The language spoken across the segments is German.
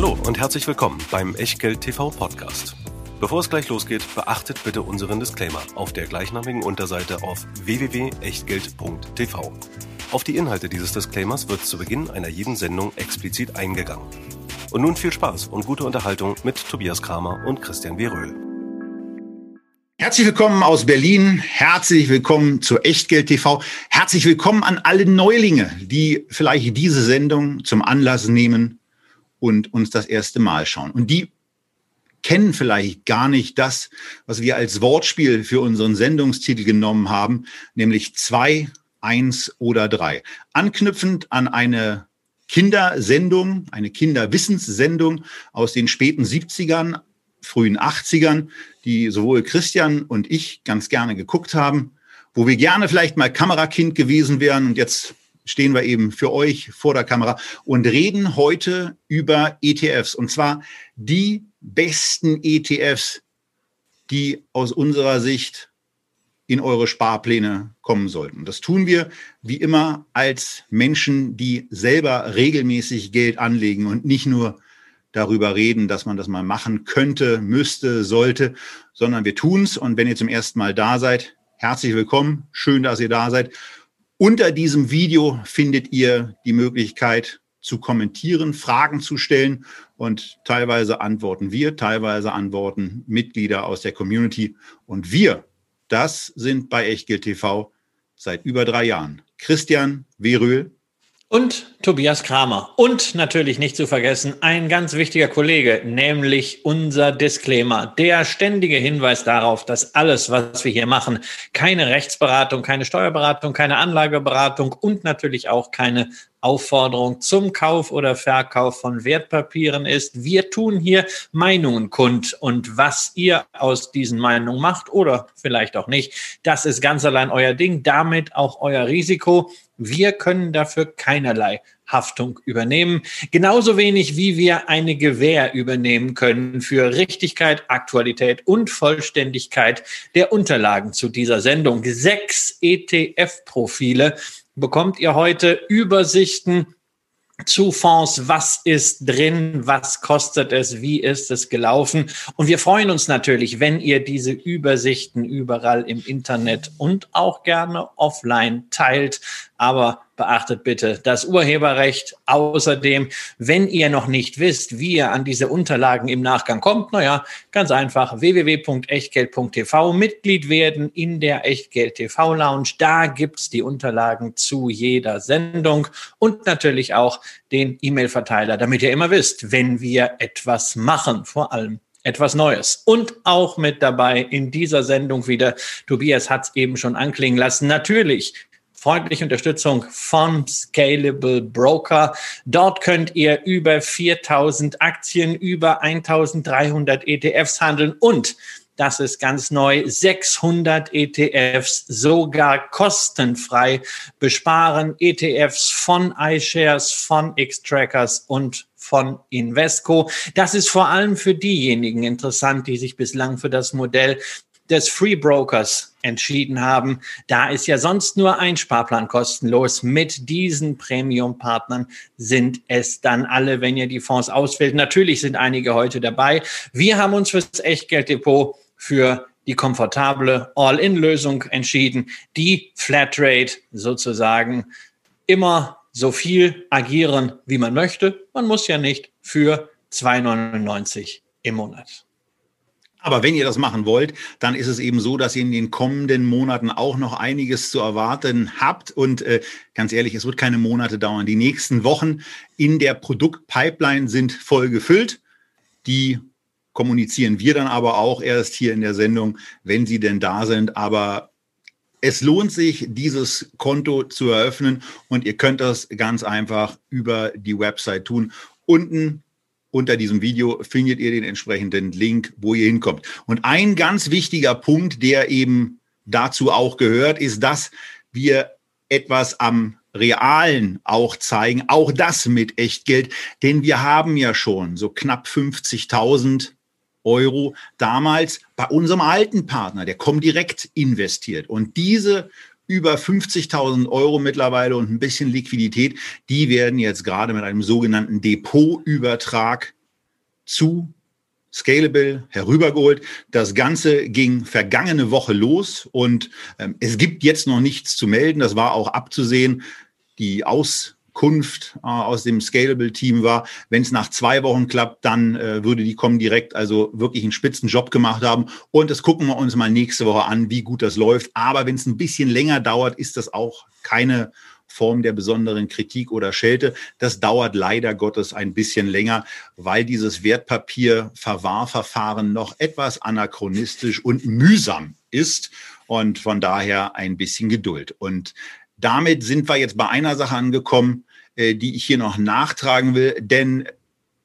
Hallo und herzlich willkommen beim Echtgeld TV Podcast. Bevor es gleich losgeht, beachtet bitte unseren Disclaimer auf der gleichnamigen Unterseite auf www.echtgeld.tv. Auf die Inhalte dieses Disclaimers wird zu Beginn einer jeden Sendung explizit eingegangen. Und nun viel Spaß und gute Unterhaltung mit Tobias Kramer und Christian Weröhl. Herzlich willkommen aus Berlin. Herzlich willkommen zu Echtgeld TV. Herzlich willkommen an alle Neulinge, die vielleicht diese Sendung zum Anlass nehmen und uns das erste Mal schauen. Und die kennen vielleicht gar nicht das, was wir als Wortspiel für unseren Sendungstitel genommen haben, nämlich zwei, eins oder drei. Anknüpfend an eine Kindersendung, eine Kinderwissenssendung aus den späten 70ern, frühen 80ern, die sowohl Christian und ich ganz gerne geguckt haben, wo wir gerne vielleicht mal Kamerakind gewesen wären und jetzt stehen wir eben für euch vor der Kamera und reden heute über ETFs und zwar die besten ETFs, die aus unserer Sicht in eure Sparpläne kommen sollten. Das tun wir wie immer als Menschen, die selber regelmäßig Geld anlegen und nicht nur darüber reden, dass man das mal machen könnte, müsste, sollte, sondern wir tun's. Und wenn ihr zum ersten Mal da seid, herzlich willkommen. Schön, dass ihr da seid. Unter diesem Video findet ihr die Möglichkeit zu kommentieren, Fragen zu stellen und teilweise antworten wir, teilweise antworten Mitglieder aus der Community und wir, das sind bei Echtgeld TV seit über drei Jahren. Christian Weröhl, und Tobias Kramer. Und natürlich nicht zu vergessen, ein ganz wichtiger Kollege, nämlich unser Disclaimer. Der ständige Hinweis darauf, dass alles, was wir hier machen, keine Rechtsberatung, keine Steuerberatung, keine Anlageberatung und natürlich auch keine Aufforderung zum Kauf oder Verkauf von Wertpapieren ist. Wir tun hier Meinungen kund und was ihr aus diesen Meinungen macht oder vielleicht auch nicht, das ist ganz allein euer Ding, damit auch euer Risiko. Wir können dafür keinerlei Haftung übernehmen. Genauso wenig wie wir eine Gewähr übernehmen können für Richtigkeit, Aktualität und Vollständigkeit der Unterlagen zu dieser Sendung. Sechs ETF-Profile bekommt ihr heute Übersichten zu Fonds, was ist drin, was kostet es, wie ist es gelaufen. Und wir freuen uns natürlich, wenn ihr diese Übersichten überall im Internet und auch gerne offline teilt. Aber beachtet bitte das Urheberrecht. Außerdem, wenn ihr noch nicht wisst, wie ihr an diese Unterlagen im Nachgang kommt, naja, ganz einfach www.echtgeld.tv Mitglied werden in der Echtgeld TV Lounge. Da gibt's die Unterlagen zu jeder Sendung und natürlich auch den E-Mail-Verteiler, damit ihr immer wisst, wenn wir etwas machen, vor allem etwas Neues. Und auch mit dabei in dieser Sendung wieder, Tobias hat es eben schon anklingen lassen, natürlich freundliche Unterstützung von Scalable Broker. Dort könnt ihr über 4000 Aktien, über 1300 ETFs handeln und das ist ganz neu, 600 ETFs sogar kostenfrei besparen. ETFs von iShares, von X-Trackers und von Invesco. Das ist vor allem für diejenigen interessant, die sich bislang für das Modell des Free Brokers entschieden haben. Da ist ja sonst nur ein Sparplan kostenlos. Mit diesen Premium-Partnern sind es dann alle, wenn ihr die Fonds auswählt. Natürlich sind einige heute dabei. Wir haben uns fürs Echtgelddepot für die komfortable All-In-Lösung entschieden, die Flatrate sozusagen immer so viel agieren, wie man möchte. Man muss ja nicht für 2,99 im Monat. Aber wenn ihr das machen wollt, dann ist es eben so, dass ihr in den kommenden Monaten auch noch einiges zu erwarten habt. Und äh, ganz ehrlich, es wird keine Monate dauern. Die nächsten Wochen in der Produktpipeline sind voll gefüllt. Die kommunizieren wir dann aber auch erst hier in der Sendung, wenn sie denn da sind. Aber es lohnt sich, dieses Konto zu eröffnen und ihr könnt das ganz einfach über die Website tun. Unten unter diesem Video findet ihr den entsprechenden Link, wo ihr hinkommt. Und ein ganz wichtiger Punkt, der eben dazu auch gehört, ist, dass wir etwas am Realen auch zeigen, auch das mit Echtgeld, denn wir haben ja schon so knapp 50.000 Euro damals bei unserem alten Partner, der Comdirect investiert. Und diese über 50.000 Euro mittlerweile und ein bisschen Liquidität, die werden jetzt gerade mit einem sogenannten Depotübertrag zu Scalable herübergeholt. Das Ganze ging vergangene Woche los und ähm, es gibt jetzt noch nichts zu melden. Das war auch abzusehen. Die Auskunft äh, aus dem Scalable-Team war, wenn es nach zwei Wochen klappt, dann äh, würde die kommen direkt also wirklich einen spitzen Job gemacht haben. Und das gucken wir uns mal nächste Woche an, wie gut das läuft. Aber wenn es ein bisschen länger dauert, ist das auch keine Form der besonderen Kritik oder Schelte. Das dauert leider Gottes ein bisschen länger, weil dieses Wertpapierverwahrverfahren noch etwas anachronistisch und mühsam ist und von daher ein bisschen Geduld. Und damit sind wir jetzt bei einer Sache angekommen, die ich hier noch nachtragen will, denn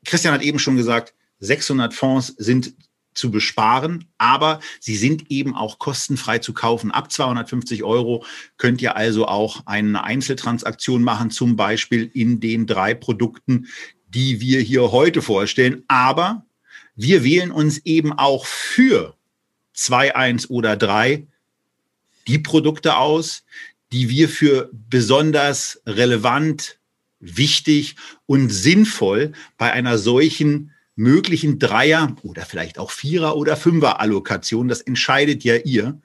Christian hat eben schon gesagt, 600 Fonds sind zu besparen, aber sie sind eben auch kostenfrei zu kaufen. Ab 250 Euro könnt ihr also auch eine Einzeltransaktion machen, zum Beispiel in den drei Produkten, die wir hier heute vorstellen. Aber wir wählen uns eben auch für 2, 1 oder 3 die Produkte aus, die wir für besonders relevant, wichtig und sinnvoll bei einer solchen möglichen Dreier- oder vielleicht auch Vierer- oder Fünfer-Allokation, das entscheidet ja ihr,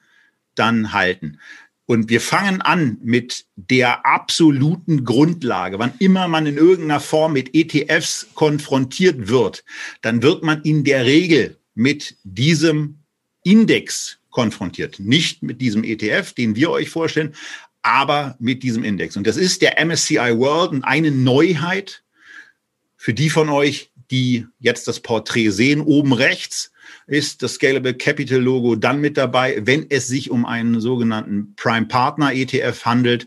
dann halten. Und wir fangen an mit der absoluten Grundlage. Wann immer man in irgendeiner Form mit ETFs konfrontiert wird, dann wird man in der Regel mit diesem Index konfrontiert. Nicht mit diesem ETF, den wir euch vorstellen, aber mit diesem Index. Und das ist der MSCI World und eine Neuheit für die von euch, die jetzt das Porträt sehen. Oben rechts ist das Scalable Capital Logo dann mit dabei, wenn es sich um einen sogenannten Prime Partner ETF handelt.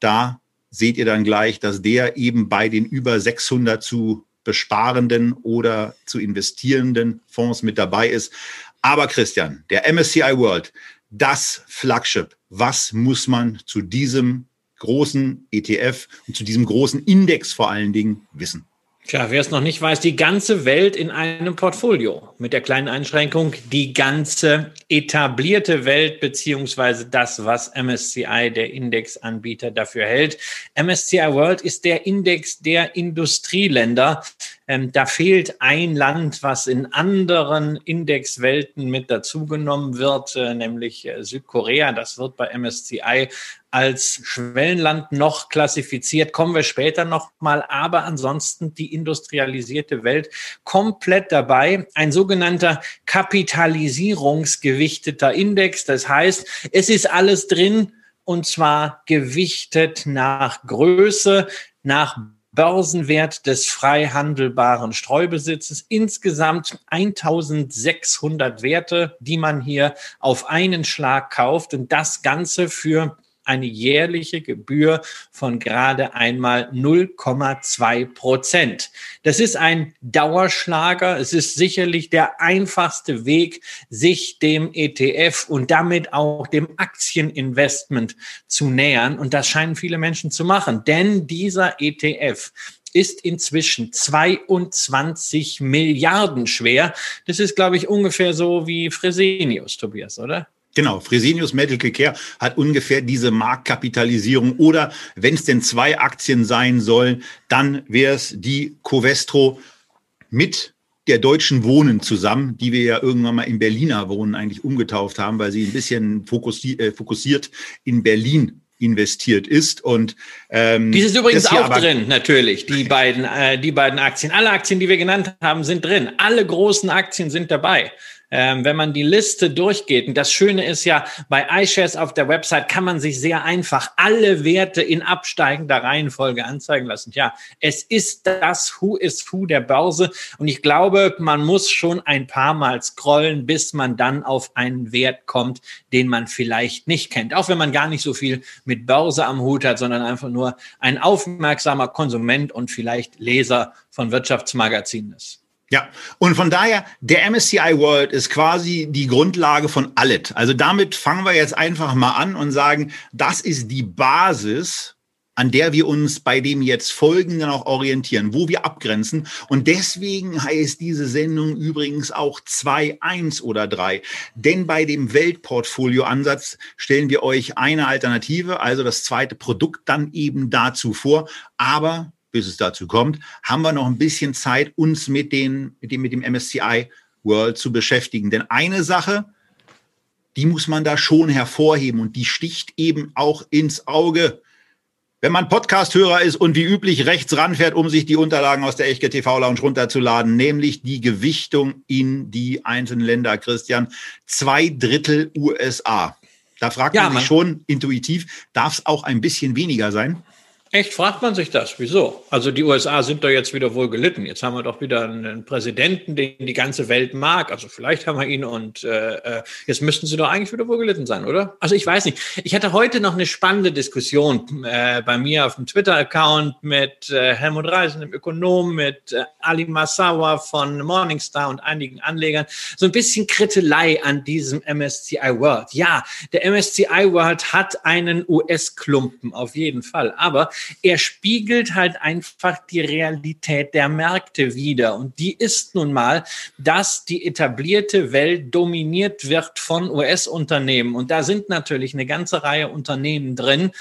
Da seht ihr dann gleich, dass der eben bei den über 600 zu besparenden oder zu investierenden Fonds mit dabei ist. Aber Christian, der MSCI World, das Flagship, was muss man zu diesem großen ETF und zu diesem großen Index vor allen Dingen wissen? Tja, wer es noch nicht weiß, die ganze Welt in einem Portfolio. Mit der kleinen Einschränkung, die ganze etablierte Welt beziehungsweise das, was MSCI, der Indexanbieter, dafür hält. MSCI World ist der Index der Industrieländer. Ähm, da fehlt ein Land, was in anderen Indexwelten mit dazugenommen wird, äh, nämlich äh, Südkorea. Das wird bei MSCI als Schwellenland noch klassifiziert, kommen wir später noch mal, aber ansonsten die industrialisierte Welt komplett dabei. Ein sogenannter kapitalisierungsgewichteter Index, das heißt, es ist alles drin und zwar gewichtet nach Größe, nach Börsenwert des frei handelbaren Streubesitzes. Insgesamt 1600 Werte, die man hier auf einen Schlag kauft und das Ganze für eine jährliche Gebühr von gerade einmal 0,2 Prozent. Das ist ein Dauerschlager. Es ist sicherlich der einfachste Weg, sich dem ETF und damit auch dem Aktieninvestment zu nähern. Und das scheinen viele Menschen zu machen, denn dieser ETF ist inzwischen 22 Milliarden schwer. Das ist, glaube ich, ungefähr so wie Fresenius, Tobias, oder? Genau, Fresenius Medical Care hat ungefähr diese Marktkapitalisierung. Oder wenn es denn zwei Aktien sein sollen, dann wäre es die Covestro mit der Deutschen Wohnen zusammen, die wir ja irgendwann mal in Berliner Wohnen eigentlich umgetauft haben, weil sie ein bisschen äh, fokussiert in Berlin investiert ist. Und ähm, dies ist übrigens auch drin natürlich. Die beiden äh, die beiden Aktien. Alle Aktien die wir genannt haben sind drin. Alle großen Aktien sind dabei ähm, wenn man die Liste durchgeht, und das Schöne ist ja, bei iShares auf der Website kann man sich sehr einfach alle Werte in absteigender Reihenfolge anzeigen lassen. Ja, es ist das Who is Who der Börse. Und ich glaube, man muss schon ein paar Mal scrollen, bis man dann auf einen Wert kommt, den man vielleicht nicht kennt. Auch wenn man gar nicht so viel mit Börse am Hut hat, sondern einfach nur ein aufmerksamer Konsument und vielleicht Leser von Wirtschaftsmagazinen ist. Ja, und von daher, der MSCI World ist quasi die Grundlage von alles. Also damit fangen wir jetzt einfach mal an und sagen, das ist die Basis, an der wir uns bei dem jetzt Folgenden auch orientieren, wo wir abgrenzen. Und deswegen heißt diese Sendung übrigens auch 2, 1 oder 3. Denn bei dem Weltportfolio-Ansatz stellen wir euch eine Alternative, also das zweite Produkt dann eben dazu vor. Aber bis es dazu kommt, haben wir noch ein bisschen Zeit, uns mit, den, mit, dem, mit dem MSCI World zu beschäftigen. Denn eine Sache, die muss man da schon hervorheben und die sticht eben auch ins Auge. Wenn man Podcast-Hörer ist und wie üblich rechts ranfährt, um sich die Unterlagen aus der Echtge TV Lounge runterzuladen, nämlich die Gewichtung in die einzelnen Länder, Christian. Zwei Drittel USA. Da fragt ja, man sich schon intuitiv, darf es auch ein bisschen weniger sein? Echt, fragt man sich das? Wieso? Also die USA sind doch jetzt wieder wohl gelitten. Jetzt haben wir doch wieder einen Präsidenten, den die ganze Welt mag. Also vielleicht haben wir ihn und äh, äh, jetzt müssten sie doch eigentlich wieder wohl gelitten sein, oder? Also ich weiß nicht. Ich hatte heute noch eine spannende Diskussion äh, bei mir auf dem Twitter-Account mit äh, Helmut Reisen, dem Ökonom, mit äh, Ali Massawa von Morningstar und einigen Anlegern. So ein bisschen Krittelei an diesem MSCI World. Ja, der MSCI World hat einen US-Klumpen auf jeden Fall. Aber er spiegelt halt einfach die Realität der Märkte wider. Und die ist nun mal, dass die etablierte Welt dominiert wird von US-Unternehmen. Und da sind natürlich eine ganze Reihe Unternehmen drin,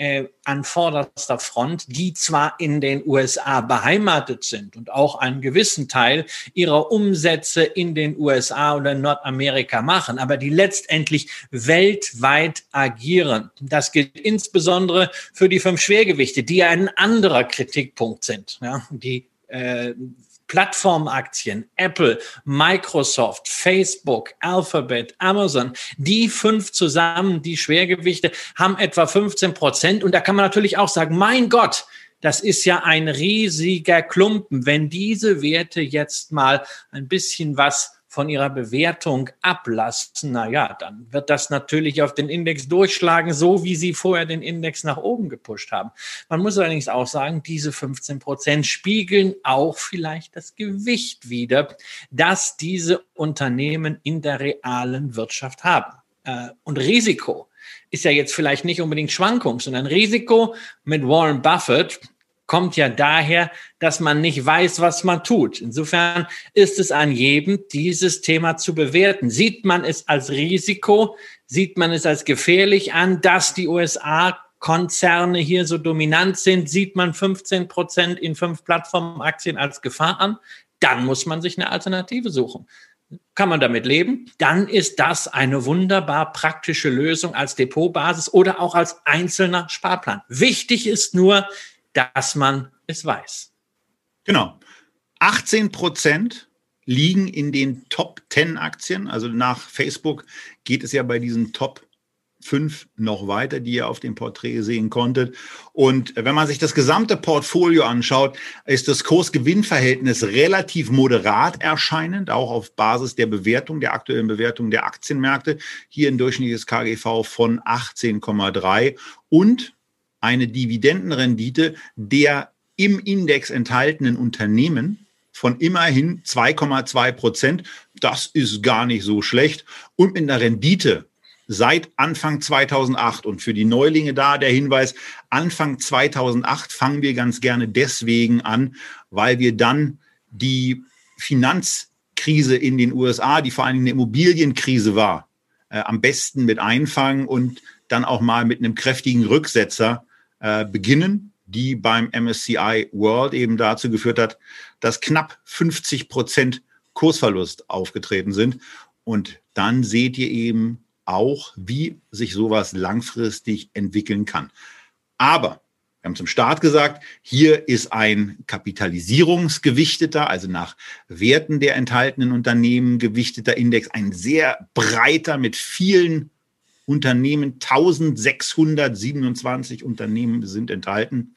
äh, an vorderster Front, die zwar in den USA beheimatet sind und auch einen gewissen Teil ihrer Umsätze in den USA oder in Nordamerika machen, aber die letztendlich weltweit agieren. Das gilt insbesondere für die fünf Schwergewichte, die ein anderer Kritikpunkt sind. Ja, die äh, Plattformaktien, Apple, Microsoft, Facebook, Alphabet, Amazon, die fünf zusammen, die Schwergewichte, haben etwa 15 Prozent. Und da kann man natürlich auch sagen, mein Gott, das ist ja ein riesiger Klumpen. Wenn diese Werte jetzt mal ein bisschen was von ihrer Bewertung ablassen, na ja, dann wird das natürlich auf den Index durchschlagen, so wie sie vorher den Index nach oben gepusht haben. Man muss allerdings auch sagen, diese 15 Prozent spiegeln auch vielleicht das Gewicht wider, das diese Unternehmen in der realen Wirtschaft haben. Äh, und Risiko ist ja jetzt vielleicht nicht unbedingt Schwankung, sondern Risiko mit Warren Buffett kommt ja daher, dass man nicht weiß, was man tut. Insofern ist es an jedem, dieses Thema zu bewerten. Sieht man es als Risiko, sieht man es als gefährlich an, dass die USA Konzerne hier so dominant sind, sieht man 15 Prozent in fünf Plattformaktien als Gefahr an, dann muss man sich eine Alternative suchen. Kann man damit leben? Dann ist das eine wunderbar praktische Lösung als Depotbasis oder auch als einzelner Sparplan. Wichtig ist nur, dass man es weiß. Genau. 18 Prozent liegen in den Top 10 Aktien. Also nach Facebook geht es ja bei diesen Top 5 noch weiter, die ihr auf dem Porträt sehen konntet. Und wenn man sich das gesamte Portfolio anschaut, ist das Kurs-Gewinn-Verhältnis relativ moderat erscheinend, auch auf Basis der Bewertung, der aktuellen Bewertung der Aktienmärkte. Hier ein durchschnittliches KGV von 18,3 und eine Dividendenrendite der im Index enthaltenen Unternehmen von immerhin 2,2 Prozent. Das ist gar nicht so schlecht. Und mit einer Rendite seit Anfang 2008. Und für die Neulinge da der Hinweis, Anfang 2008 fangen wir ganz gerne deswegen an, weil wir dann die Finanzkrise in den USA, die vor Dingen eine Immobilienkrise war, äh, am besten mit einfangen und dann auch mal mit einem kräftigen Rücksetzer äh, beginnen, die beim MSCI World eben dazu geführt hat, dass knapp 50 Prozent Kursverlust aufgetreten sind. Und dann seht ihr eben auch, wie sich sowas langfristig entwickeln kann. Aber wir haben zum Start gesagt, hier ist ein kapitalisierungsgewichteter, also nach Werten der enthaltenen Unternehmen gewichteter Index, ein sehr breiter mit vielen Unternehmen, 1627 Unternehmen sind enthalten.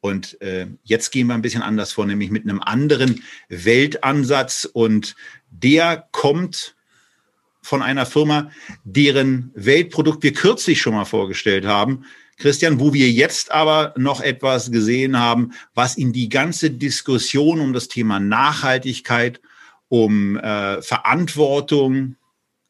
Und äh, jetzt gehen wir ein bisschen anders vor, nämlich mit einem anderen Weltansatz. Und der kommt von einer Firma, deren Weltprodukt wir kürzlich schon mal vorgestellt haben. Christian, wo wir jetzt aber noch etwas gesehen haben, was in die ganze Diskussion um das Thema Nachhaltigkeit, um äh, Verantwortung,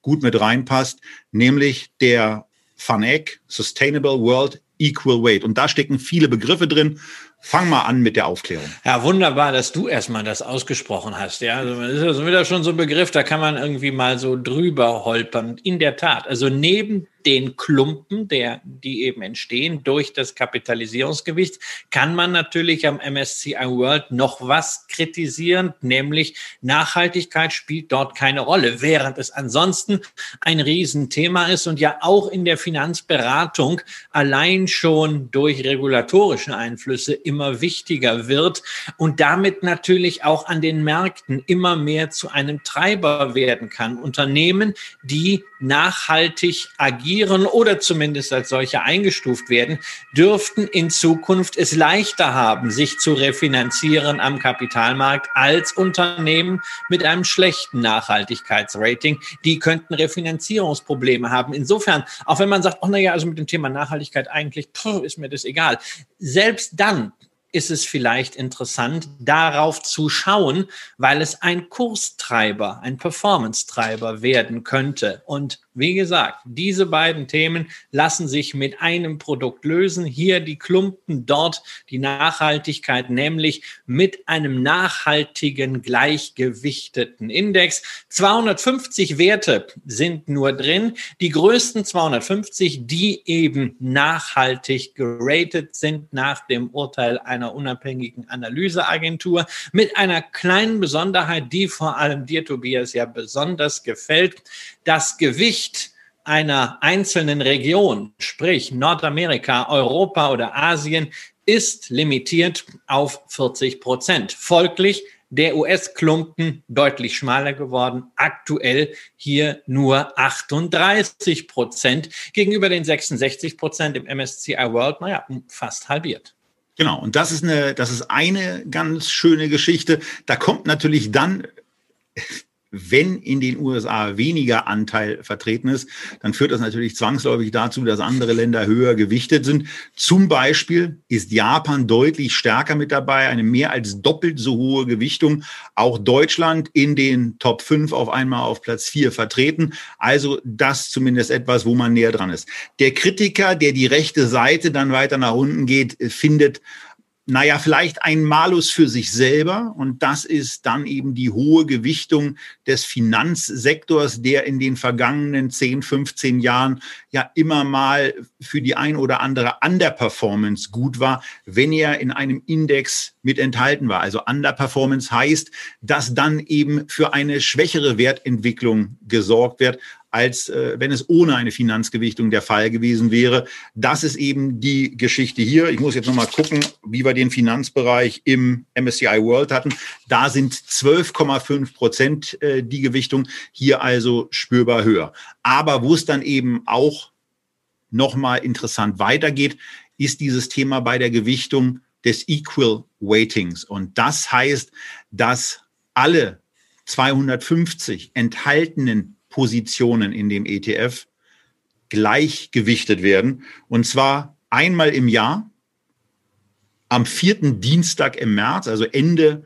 gut mit reinpasst, nämlich der FANEC, Sustainable World Equal Weight. Und da stecken viele Begriffe drin. Fang mal an mit der Aufklärung. Ja, wunderbar, dass du erstmal das ausgesprochen hast. Ja, also das ist wieder schon so ein Begriff, da kann man irgendwie mal so drüber holpern. In der Tat, also neben den Klumpen, der, die eben entstehen durch das Kapitalisierungsgewicht, kann man natürlich am MSCI World noch was kritisieren, nämlich Nachhaltigkeit spielt dort keine Rolle, während es ansonsten ein Riesenthema ist und ja auch in der Finanzberatung allein schon durch regulatorische Einflüsse immer wichtiger wird und damit natürlich auch an den Märkten immer mehr zu einem Treiber werden kann. Unternehmen, die nachhaltig agieren oder zumindest als solche eingestuft werden, dürften in Zukunft es leichter haben, sich zu refinanzieren am Kapitalmarkt als Unternehmen mit einem schlechten Nachhaltigkeitsrating. Die könnten Refinanzierungsprobleme haben. Insofern, auch wenn man sagt, oh naja, also mit dem Thema Nachhaltigkeit eigentlich pff, ist mir das egal. Selbst dann ist es vielleicht interessant, darauf zu schauen, weil es ein Kurstreiber, ein Performance-Treiber werden könnte. Und wie gesagt, diese beiden Themen lassen sich mit einem Produkt lösen. Hier die Klumpen, dort die Nachhaltigkeit, nämlich mit einem nachhaltigen, gleichgewichteten Index. 250 Werte sind nur drin. Die größten 250, die eben nachhaltig geratet sind nach dem Urteil einer unabhängigen Analyseagentur mit einer kleinen Besonderheit, die vor allem dir, Tobias, ja besonders gefällt. Das Gewicht einer einzelnen Region, sprich Nordamerika, Europa oder Asien, ist limitiert auf 40 Prozent. Folglich der US-Klumpen deutlich schmaler geworden, aktuell hier nur 38 Prozent gegenüber den 66 Prozent im MSCI World, naja, fast halbiert. Genau, und das ist eine, das ist eine ganz schöne Geschichte. Da kommt natürlich dann wenn in den USA weniger Anteil vertreten ist, dann führt das natürlich zwangsläufig dazu, dass andere Länder höher gewichtet sind. Zum Beispiel ist Japan deutlich stärker mit dabei, eine mehr als doppelt so hohe Gewichtung. Auch Deutschland in den Top 5 auf einmal auf Platz 4 vertreten. Also das zumindest etwas, wo man näher dran ist. Der Kritiker, der die rechte Seite dann weiter nach unten geht, findet naja, vielleicht ein Malus für sich selber. Und das ist dann eben die hohe Gewichtung des Finanzsektors, der in den vergangenen 10, 15 Jahren ja immer mal für die ein oder andere Underperformance gut war, wenn er in einem Index mit enthalten war. Also Underperformance heißt, dass dann eben für eine schwächere Wertentwicklung gesorgt wird, als äh, wenn es ohne eine Finanzgewichtung der Fall gewesen wäre. Das ist eben die Geschichte hier. Ich muss jetzt nochmal gucken, wie wir den Finanzbereich im MSCI World hatten. Da sind 12,5 Prozent äh, die Gewichtung, hier also spürbar höher. Aber wo es dann eben auch nochmal interessant weitergeht, ist dieses Thema bei der Gewichtung des Equal Weightings. Und das heißt, dass alle 250 enthaltenen Positionen in dem ETF gleichgewichtet werden. Und zwar einmal im Jahr, am vierten Dienstag im März, also Ende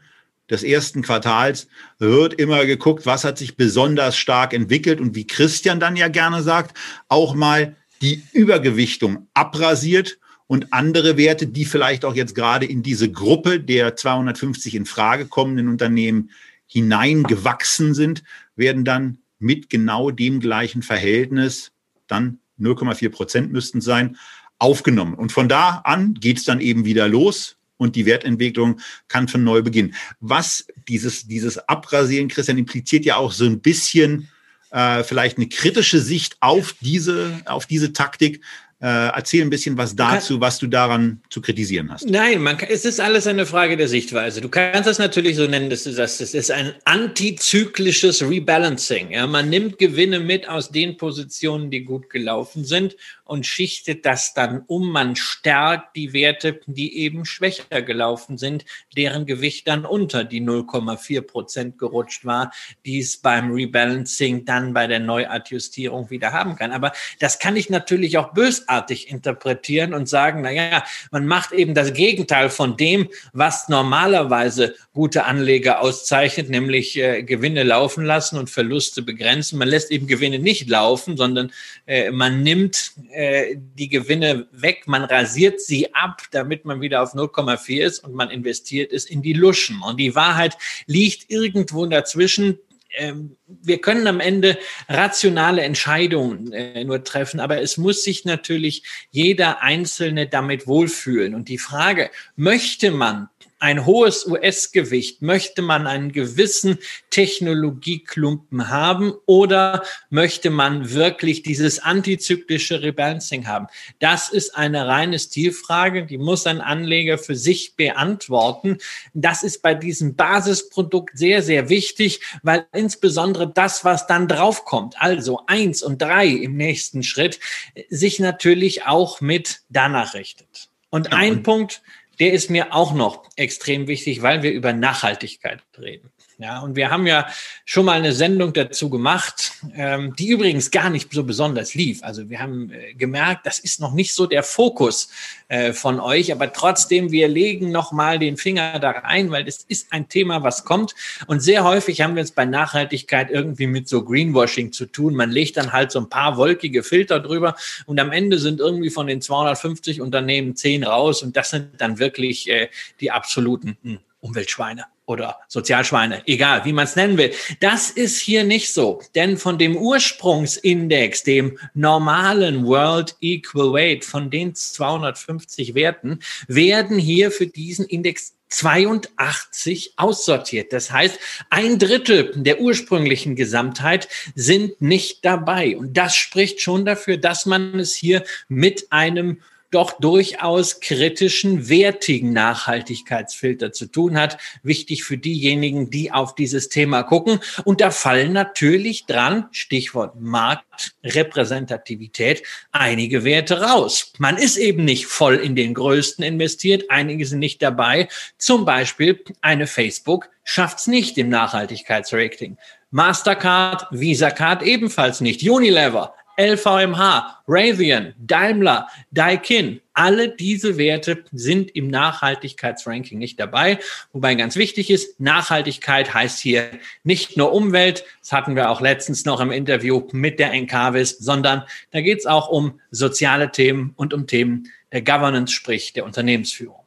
des ersten Quartals, wird immer geguckt, was hat sich besonders stark entwickelt und wie Christian dann ja gerne sagt, auch mal die Übergewichtung abrasiert und andere Werte, die vielleicht auch jetzt gerade in diese Gruppe der 250 in Frage kommenden Unternehmen hineingewachsen sind, werden dann mit genau dem gleichen Verhältnis, dann 0,4 Prozent müssten sein, aufgenommen. Und von da an geht es dann eben wieder los und die Wertentwicklung kann von neu beginnen. Was dieses, dieses Abrasieren, Christian, impliziert ja auch so ein bisschen äh, vielleicht eine kritische Sicht auf diese, auf diese Taktik, äh, erzähl ein bisschen was dazu, was du daran zu kritisieren hast. Nein, man kann, es ist alles eine Frage der Sichtweise. Du kannst das natürlich so nennen, dass du sagst, es ist ein antizyklisches Rebalancing. Ja, man nimmt Gewinne mit aus den Positionen, die gut gelaufen sind und schichtet das dann um. Man stärkt die Werte, die eben schwächer gelaufen sind, deren Gewicht dann unter die 0,4 Prozent gerutscht war, die es beim Rebalancing dann bei der Neuadjustierung wieder haben kann. Aber das kann ich natürlich auch bös bösartig interpretieren und sagen, na ja, man macht eben das Gegenteil von dem, was normalerweise gute Anleger auszeichnet, nämlich äh, Gewinne laufen lassen und Verluste begrenzen. Man lässt eben Gewinne nicht laufen, sondern äh, man nimmt äh, die Gewinne weg, man rasiert sie ab, damit man wieder auf 0,4 ist und man investiert es in die Luschen. Und die Wahrheit liegt irgendwo dazwischen ähm, wir können am Ende rationale Entscheidungen äh, nur treffen, aber es muss sich natürlich jeder Einzelne damit wohlfühlen. Und die Frage, möchte man ein hohes US-Gewicht? Möchte man einen gewissen Technologieklumpen haben oder möchte man wirklich dieses antizyklische Rebalancing haben? Das ist eine reine Stilfrage, die muss ein Anleger für sich beantworten. Das ist bei diesem Basisprodukt sehr, sehr wichtig, weil insbesondere das, was dann draufkommt, also eins und drei im nächsten Schritt, sich natürlich auch mit danach richtet. Und ein Punkt, der ist mir auch noch extrem wichtig, weil wir über Nachhaltigkeit reden. Ja, und wir haben ja schon mal eine Sendung dazu gemacht, ähm, die übrigens gar nicht so besonders lief. Also wir haben äh, gemerkt, das ist noch nicht so der Fokus äh, von euch, aber trotzdem, wir legen noch mal den Finger da rein, weil das ist ein Thema, was kommt. Und sehr häufig haben wir es bei Nachhaltigkeit irgendwie mit so Greenwashing zu tun. Man legt dann halt so ein paar wolkige Filter drüber und am Ende sind irgendwie von den 250 Unternehmen 10 raus und das sind dann wirklich äh, die absoluten hm, Umweltschweine oder Sozialschweine, egal wie man es nennen will. Das ist hier nicht so, denn von dem Ursprungsindex, dem normalen World Equal Weight, von den 250 Werten, werden hier für diesen Index 82 aussortiert. Das heißt, ein Drittel der ursprünglichen Gesamtheit sind nicht dabei. Und das spricht schon dafür, dass man es hier mit einem doch durchaus kritischen, wertigen Nachhaltigkeitsfilter zu tun hat. Wichtig für diejenigen, die auf dieses Thema gucken. Und da fallen natürlich dran, Stichwort Marktrepräsentativität, einige Werte raus. Man ist eben nicht voll in den größten investiert, einige sind nicht dabei. Zum Beispiel eine Facebook schafft's nicht im Nachhaltigkeitsrating. Mastercard, Visa Card ebenfalls nicht. Unilever LVMH, Raytheon, Daimler, Daikin, alle diese Werte sind im Nachhaltigkeitsranking nicht dabei. Wobei ganz wichtig ist, Nachhaltigkeit heißt hier nicht nur Umwelt, das hatten wir auch letztens noch im Interview mit der NKWIS, sondern da geht es auch um soziale Themen und um Themen der Governance, sprich der Unternehmensführung.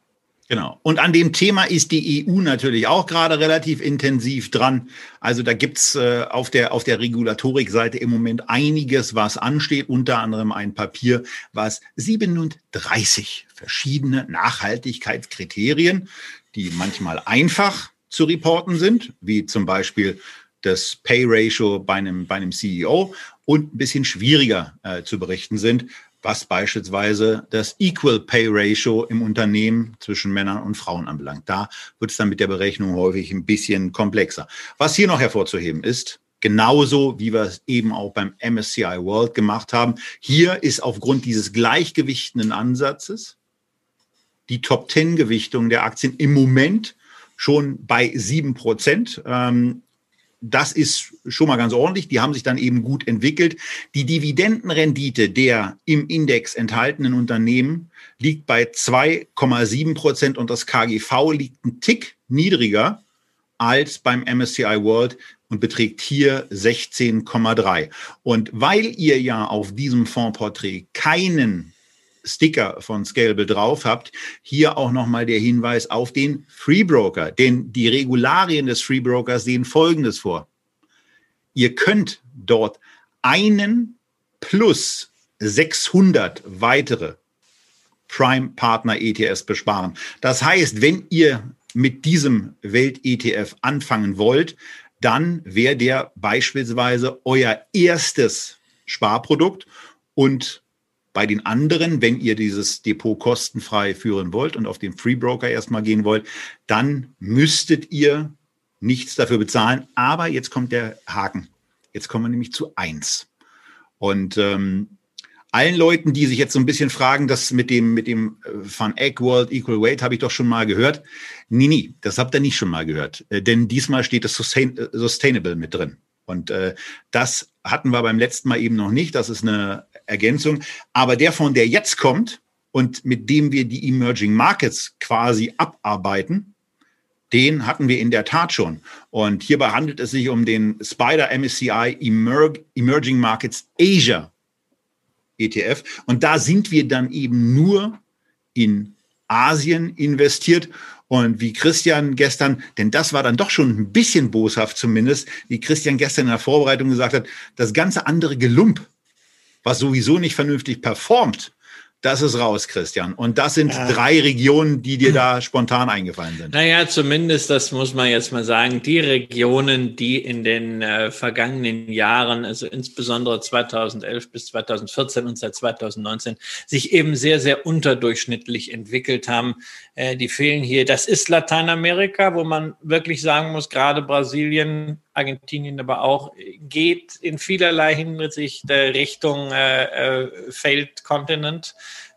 Genau. Und an dem Thema ist die EU natürlich auch gerade relativ intensiv dran. Also da gibt's äh, auf der, auf der Regulatorikseite im Moment einiges, was ansteht, unter anderem ein Papier, was 37 verschiedene Nachhaltigkeitskriterien, die manchmal einfach zu reporten sind, wie zum Beispiel das Pay Ratio bei einem, bei einem CEO und ein bisschen schwieriger äh, zu berichten sind, was beispielsweise das Equal Pay Ratio im Unternehmen zwischen Männern und Frauen anbelangt. Da wird es dann mit der Berechnung häufig ein bisschen komplexer. Was hier noch hervorzuheben ist, genauso wie wir es eben auch beim MSCI World gemacht haben, hier ist aufgrund dieses gleichgewichtenden Ansatzes die Top 10 Gewichtung der Aktien im Moment schon bei sieben Prozent. Ähm, das ist schon mal ganz ordentlich. Die haben sich dann eben gut entwickelt. Die Dividendenrendite der im Index enthaltenen Unternehmen liegt bei 2,7 Prozent und das KGV liegt ein Tick niedriger als beim MSCI World und beträgt hier 16,3. Und weil ihr ja auf diesem Fondsporträt keinen Sticker von Scalable drauf habt, hier auch nochmal der Hinweis auf den Free Broker. Denn die Regularien des Free Brokers sehen Folgendes vor. Ihr könnt dort einen plus 600 weitere Prime Partner ETFs besparen. Das heißt, wenn ihr mit diesem Welt-ETF anfangen wollt, dann wäre der beispielsweise euer erstes Sparprodukt und bei den anderen, wenn ihr dieses Depot kostenfrei führen wollt und auf den Free Broker erstmal gehen wollt, dann müsstet ihr nichts dafür bezahlen. Aber jetzt kommt der Haken. Jetzt kommen wir nämlich zu eins. Und ähm, allen Leuten, die sich jetzt so ein bisschen fragen, das mit dem, mit dem äh, Van Egg World Equal Weight habe ich doch schon mal gehört. Nee, nee, das habt ihr nicht schon mal gehört. Äh, denn diesmal steht das Sustain äh, Sustainable mit drin. Und äh, das hatten wir beim letzten Mal eben noch nicht. Das ist eine Ergänzung. Aber der von der jetzt kommt und mit dem wir die Emerging Markets quasi abarbeiten, den hatten wir in der Tat schon. Und hierbei handelt es sich um den Spider MSCI Emer Emerging Markets Asia ETF. Und da sind wir dann eben nur in Asien investiert. Und wie Christian gestern, denn das war dann doch schon ein bisschen boshaft zumindest, wie Christian gestern in der Vorbereitung gesagt hat, das ganze andere Gelump, was sowieso nicht vernünftig performt, das ist raus, Christian. Und das sind ja. drei Regionen, die dir da spontan eingefallen sind. Naja, zumindest, das muss man jetzt mal sagen, die Regionen, die in den äh, vergangenen Jahren, also insbesondere 2011 bis 2014 und seit 2019, sich eben sehr, sehr unterdurchschnittlich entwickelt haben, äh, die fehlen hier. Das ist Lateinamerika, wo man wirklich sagen muss, gerade Brasilien, Argentinien aber auch, geht in vielerlei Hinsicht äh, Richtung äh, äh, Failed Continent.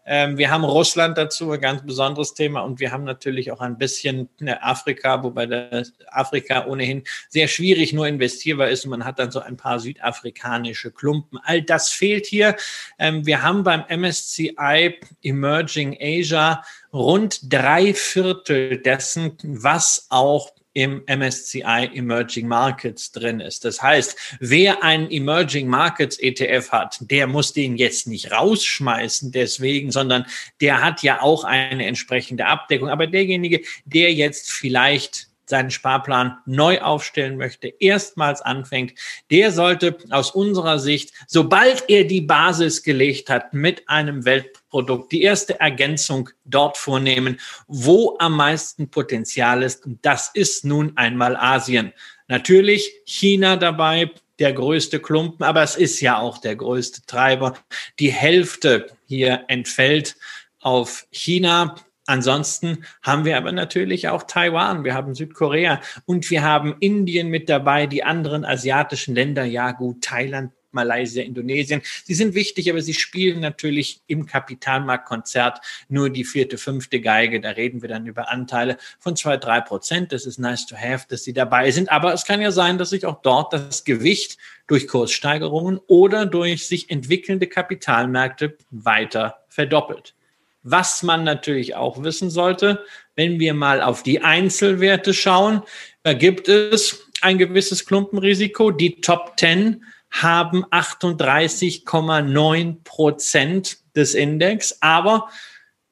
Ähm, wir haben Russland dazu, ein ganz besonderes Thema. Und wir haben natürlich auch ein bisschen äh, Afrika, wobei das Afrika ohnehin sehr schwierig nur investierbar ist. Und man hat dann so ein paar südafrikanische Klumpen. All das fehlt hier. Ähm, wir haben beim MSCI Emerging Asia rund drei Viertel dessen, was auch im MSCI Emerging Markets drin ist. Das heißt, wer einen Emerging Markets ETF hat, der muss den jetzt nicht rausschmeißen deswegen, sondern der hat ja auch eine entsprechende Abdeckung. Aber derjenige, der jetzt vielleicht seinen Sparplan neu aufstellen möchte, erstmals anfängt, der sollte aus unserer Sicht, sobald er die Basis gelegt hat mit einem Weltprodukt, die erste Ergänzung dort vornehmen, wo am meisten Potenzial ist. Und das ist nun einmal Asien. Natürlich China dabei, der größte Klumpen, aber es ist ja auch der größte Treiber. Die Hälfte hier entfällt auf China. Ansonsten haben wir aber natürlich auch Taiwan, wir haben Südkorea und wir haben Indien mit dabei, die anderen asiatischen Länder, ja gut, Thailand, Malaysia, Indonesien. Sie sind wichtig, aber sie spielen natürlich im Kapitalmarktkonzert nur die vierte, fünfte Geige. Da reden wir dann über Anteile von zwei, drei Prozent. Das ist nice to have, dass sie dabei sind. Aber es kann ja sein, dass sich auch dort das Gewicht durch Kurssteigerungen oder durch sich entwickelnde Kapitalmärkte weiter verdoppelt. Was man natürlich auch wissen sollte, wenn wir mal auf die Einzelwerte schauen, da gibt es ein gewisses Klumpenrisiko. Die Top 10 haben 38,9 Prozent des Index, aber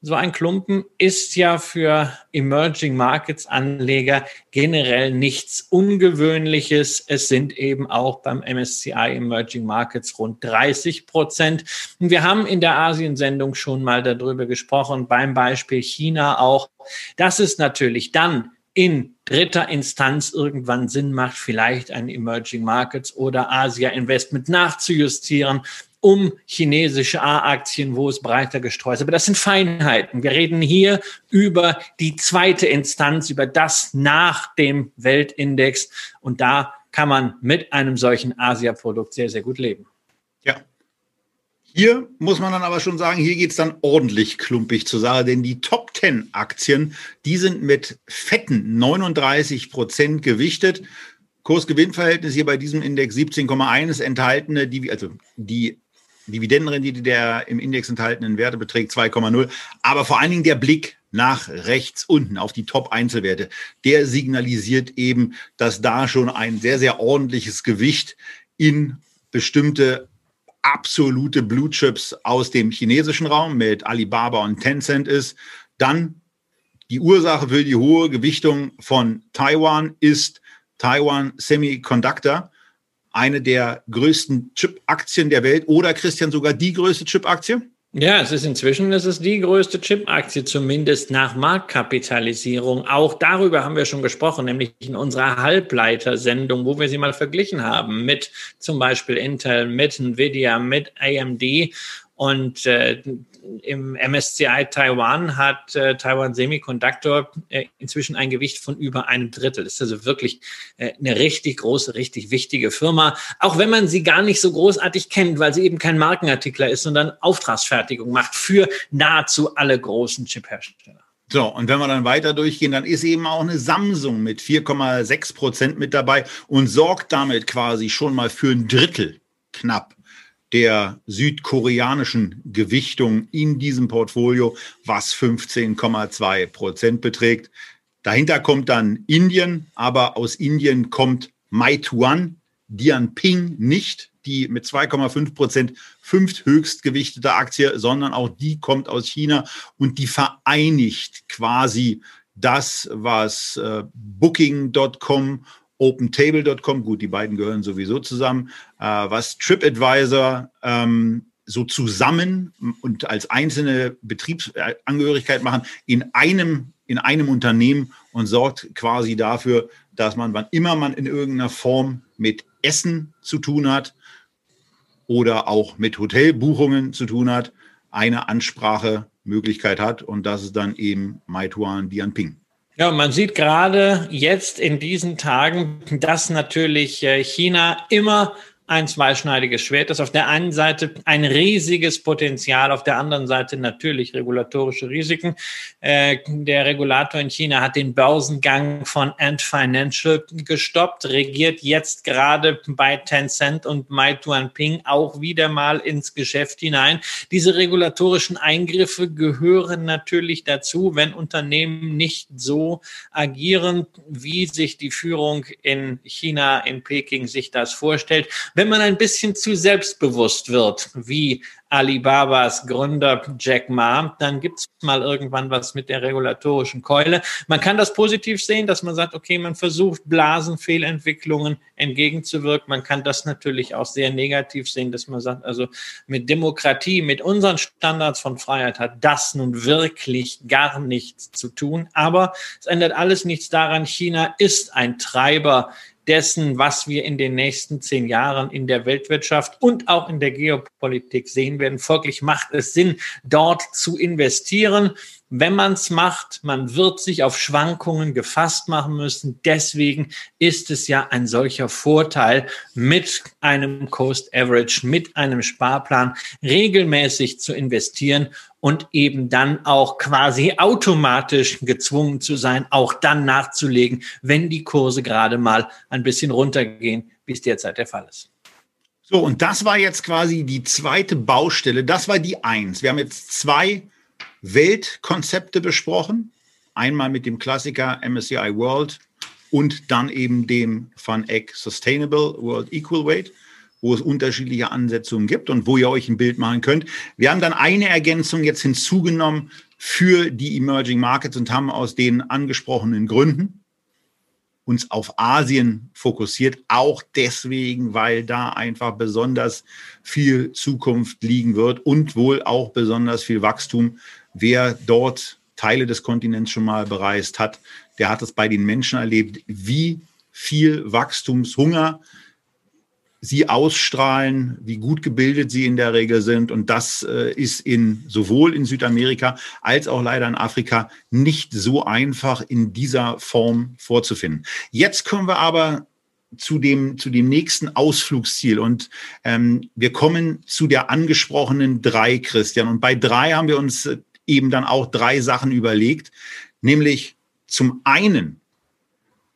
so ein Klumpen ist ja für Emerging Markets Anleger generell nichts Ungewöhnliches. Es sind eben auch beim MSCI Emerging Markets rund 30 Prozent. Wir haben in der Asiensendung schon mal darüber gesprochen, beim Beispiel China auch, dass es natürlich dann in dritter Instanz irgendwann Sinn macht, vielleicht ein Emerging Markets oder Asia Investment nachzujustieren um chinesische A-Aktien, wo es breiter gestreut ist. Aber das sind Feinheiten. Wir reden hier über die zweite Instanz, über das nach dem Weltindex. Und da kann man mit einem solchen Asia-Produkt sehr, sehr gut leben. Ja. Hier muss man dann aber schon sagen, hier geht es dann ordentlich klumpig zur Sache, denn die Top 10 Aktien, die sind mit fetten 39 Prozent gewichtet. Kursgewinnverhältnis hier bei diesem Index 17,1 enthaltene, die, also die Dividendenrendite der im Index enthaltenen Werte beträgt 2,0. Aber vor allen Dingen der Blick nach rechts unten auf die Top-Einzelwerte, der signalisiert eben, dass da schon ein sehr, sehr ordentliches Gewicht in bestimmte absolute Blue Chips aus dem chinesischen Raum mit Alibaba und Tencent ist. Dann die Ursache für die hohe Gewichtung von Taiwan ist Taiwan Semiconductor eine der größten Chip-Aktien der Welt oder Christian sogar die größte Chip-Aktie? Ja, es ist inzwischen, es ist die größte Chip-Aktie, zumindest nach Marktkapitalisierung. Auch darüber haben wir schon gesprochen, nämlich in unserer Halbleitersendung, wo wir sie mal verglichen haben mit zum Beispiel Intel, mit Nvidia, mit AMD. Und äh, im MSCI Taiwan hat äh, Taiwan Semiconductor äh, inzwischen ein Gewicht von über einem Drittel. Das ist also wirklich äh, eine richtig große, richtig wichtige Firma. Auch wenn man sie gar nicht so großartig kennt, weil sie eben kein Markenartikler ist, sondern Auftragsfertigung macht für nahezu alle großen Chiphersteller. So, und wenn wir dann weiter durchgehen, dann ist eben auch eine Samsung mit 4,6 Prozent mit dabei und sorgt damit quasi schon mal für ein Drittel knapp der südkoreanischen Gewichtung in diesem Portfolio, was 15,2 Prozent beträgt. Dahinter kommt dann Indien, aber aus Indien kommt Meituan, Dianping nicht, die mit 2,5 Prozent fünft höchst gewichtete Aktie, sondern auch die kommt aus China und die vereinigt quasi das, was äh, Booking.com OpenTable.com, gut, die beiden gehören sowieso zusammen, äh, was TripAdvisor ähm, so zusammen und als einzelne Betriebsangehörigkeit machen in einem, in einem Unternehmen und sorgt quasi dafür, dass man, wann immer man in irgendeiner Form mit Essen zu tun hat oder auch mit Hotelbuchungen zu tun hat, eine Ansprachemöglichkeit hat und das ist dann eben Meituan Dianping. Ja, man sieht gerade jetzt in diesen Tagen, dass natürlich äh, China immer ein zweischneidiges Schwert ist. Auf der einen Seite ein riesiges Potenzial, auf der anderen Seite natürlich regulatorische Risiken. Äh, der Regulator in China hat den Börsengang von Ant Financial gestoppt, regiert jetzt gerade bei Tencent und Meituanping auch wieder mal ins Geschäft hinein. Diese regulatorischen Eingriffe gehören natürlich dazu, wenn Unternehmen nicht so agieren, wie sich die Führung in China, in Peking sich das vorstellt wenn man ein bisschen zu selbstbewusst wird, wie Alibabas Gründer Jack Ma, dann gibt es mal irgendwann was mit der regulatorischen Keule. Man kann das positiv sehen, dass man sagt, okay, man versucht Blasenfehlentwicklungen entgegenzuwirken. Man kann das natürlich auch sehr negativ sehen, dass man sagt, also mit Demokratie, mit unseren Standards von Freiheit hat das nun wirklich gar nichts zu tun. Aber es ändert alles nichts daran. China ist ein Treiber dessen, was wir in den nächsten zehn Jahren in der Weltwirtschaft und auch in der Geopolitik sehen werden. Folglich macht es Sinn, dort zu investieren. Wenn man es macht, man wird sich auf Schwankungen gefasst machen müssen. Deswegen ist es ja ein solcher Vorteil, mit einem Coast Average, mit einem Sparplan regelmäßig zu investieren und eben dann auch quasi automatisch gezwungen zu sein, auch dann nachzulegen, wenn die Kurse gerade mal ein bisschen runtergehen, wie es derzeit der Fall ist. So, und das war jetzt quasi die zweite Baustelle. Das war die Eins. Wir haben jetzt zwei Weltkonzepte besprochen. Einmal mit dem Klassiker MSCI World und dann eben dem Van Eck Sustainable World Equal Weight wo es unterschiedliche Ansetzungen gibt und wo ihr euch ein Bild machen könnt. Wir haben dann eine Ergänzung jetzt hinzugenommen für die Emerging Markets und haben aus den angesprochenen Gründen uns auf Asien fokussiert, auch deswegen, weil da einfach besonders viel Zukunft liegen wird und wohl auch besonders viel Wachstum. Wer dort Teile des Kontinents schon mal bereist hat, der hat es bei den Menschen erlebt, wie viel Wachstumshunger sie ausstrahlen, wie gut gebildet sie in der Regel sind. Und das äh, ist in sowohl in Südamerika als auch leider in Afrika nicht so einfach in dieser Form vorzufinden. Jetzt kommen wir aber zu dem, zu dem nächsten Ausflugsziel. Und ähm, wir kommen zu der angesprochenen drei, Christian. Und bei drei haben wir uns äh, eben dann auch drei Sachen überlegt, nämlich zum einen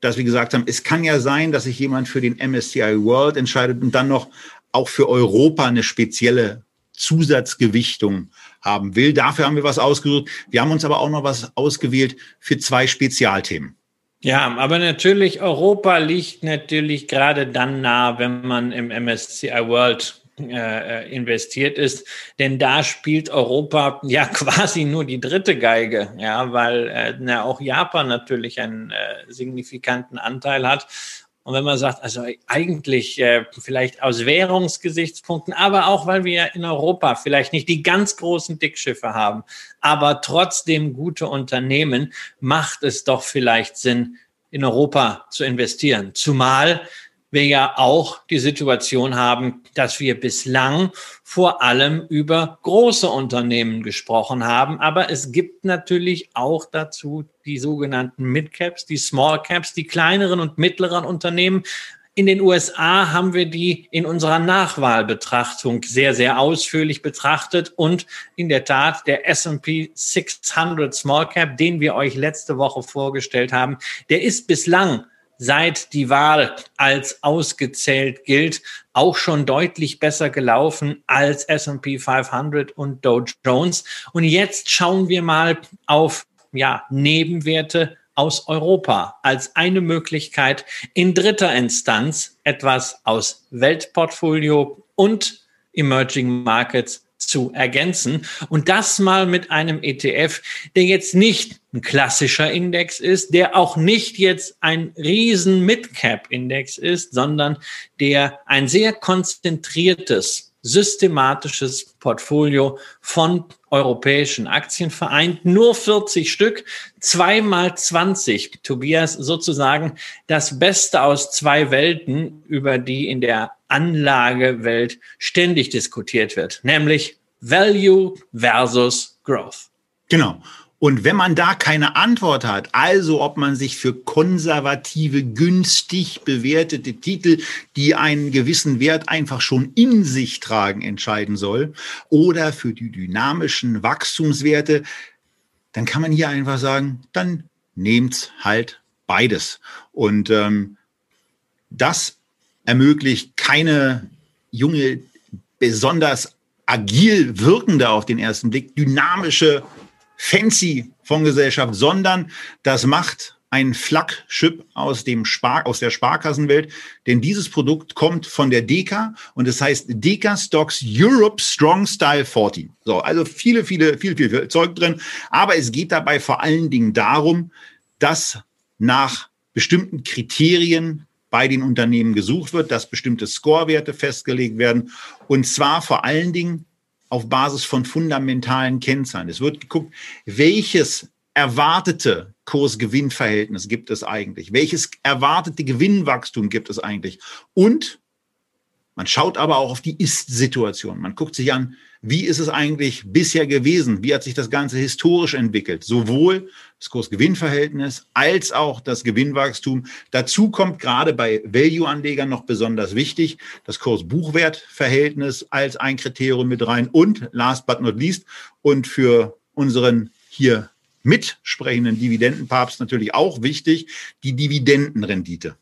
dass wir gesagt haben, es kann ja sein, dass sich jemand für den MSCI World entscheidet und dann noch auch für Europa eine spezielle Zusatzgewichtung haben will. Dafür haben wir was ausgesucht. Wir haben uns aber auch noch was ausgewählt für zwei Spezialthemen. Ja, aber natürlich, Europa liegt natürlich gerade dann nah, wenn man im MSCI World äh, äh, investiert ist. Denn da spielt Europa ja quasi nur die dritte Geige, ja, weil äh, na, auch Japan natürlich einen äh, signifikanten Anteil hat. Und wenn man sagt, also eigentlich äh, vielleicht aus Währungsgesichtspunkten, aber auch weil wir in Europa vielleicht nicht die ganz großen Dickschiffe haben, aber trotzdem gute Unternehmen, macht es doch vielleicht Sinn, in Europa zu investieren. Zumal wir ja auch die Situation haben, dass wir bislang vor allem über große Unternehmen gesprochen haben. Aber es gibt natürlich auch dazu die sogenannten Mid-Caps, die Small-Caps, die kleineren und mittleren Unternehmen. In den USA haben wir die in unserer Nachwahlbetrachtung sehr, sehr ausführlich betrachtet und in der Tat der S&P 600 Small Cap, den wir euch letzte Woche vorgestellt haben, der ist bislang seit die Wahl als ausgezählt gilt, auch schon deutlich besser gelaufen als S&P 500 und Dow Jones. Und jetzt schauen wir mal auf ja, Nebenwerte aus Europa als eine Möglichkeit, in dritter Instanz etwas aus Weltportfolio und Emerging Markets zu ergänzen. Und das mal mit einem ETF, der jetzt nicht ein klassischer Index ist, der auch nicht jetzt ein riesen Mid-Cap-Index ist, sondern der ein sehr konzentriertes systematisches Portfolio von europäischen Aktien vereint. Nur 40 Stück, zweimal 20. Tobias, sozusagen das Beste aus zwei Welten, über die in der Anlagewelt ständig diskutiert wird, nämlich Value versus Growth. Genau. Und wenn man da keine Antwort hat, also ob man sich für konservative, günstig bewertete Titel, die einen gewissen Wert einfach schon in sich tragen, entscheiden soll, oder für die dynamischen Wachstumswerte, dann kann man hier einfach sagen, dann nehmt halt beides. Und ähm, das ermöglicht keine junge, besonders agil wirkende auf den ersten Blick, dynamische fancy Fondsgesellschaft, sondern das macht ein Flagship aus dem Spar aus der Sparkassenwelt, denn dieses Produkt kommt von der Deka und es heißt Deka Stocks Europe Strong Style 40. So, also viele, viele, viel, viel, viel Zeug drin, aber es geht dabei vor allen Dingen darum, dass nach bestimmten Kriterien bei den Unternehmen gesucht wird, dass bestimmte Scorewerte festgelegt werden und zwar vor allen Dingen auf Basis von fundamentalen Kennzahlen. Es wird geguckt, welches erwartete Kurs-Gewinn-Verhältnis gibt es eigentlich? Welches erwartete Gewinnwachstum gibt es eigentlich? Und man schaut aber auch auf die Ist-Situation. Man guckt sich an, wie ist es eigentlich bisher gewesen? Wie hat sich das Ganze historisch entwickelt? Sowohl das Kurs-Gewinn-Verhältnis als auch das Gewinnwachstum. Dazu kommt gerade bei Value-Anlegern noch besonders wichtig das Kurs-Buchwert-Verhältnis als ein Kriterium mit rein und last but not least und für unseren hier mitsprechenden Dividendenpapst natürlich auch wichtig, die Dividendenrendite.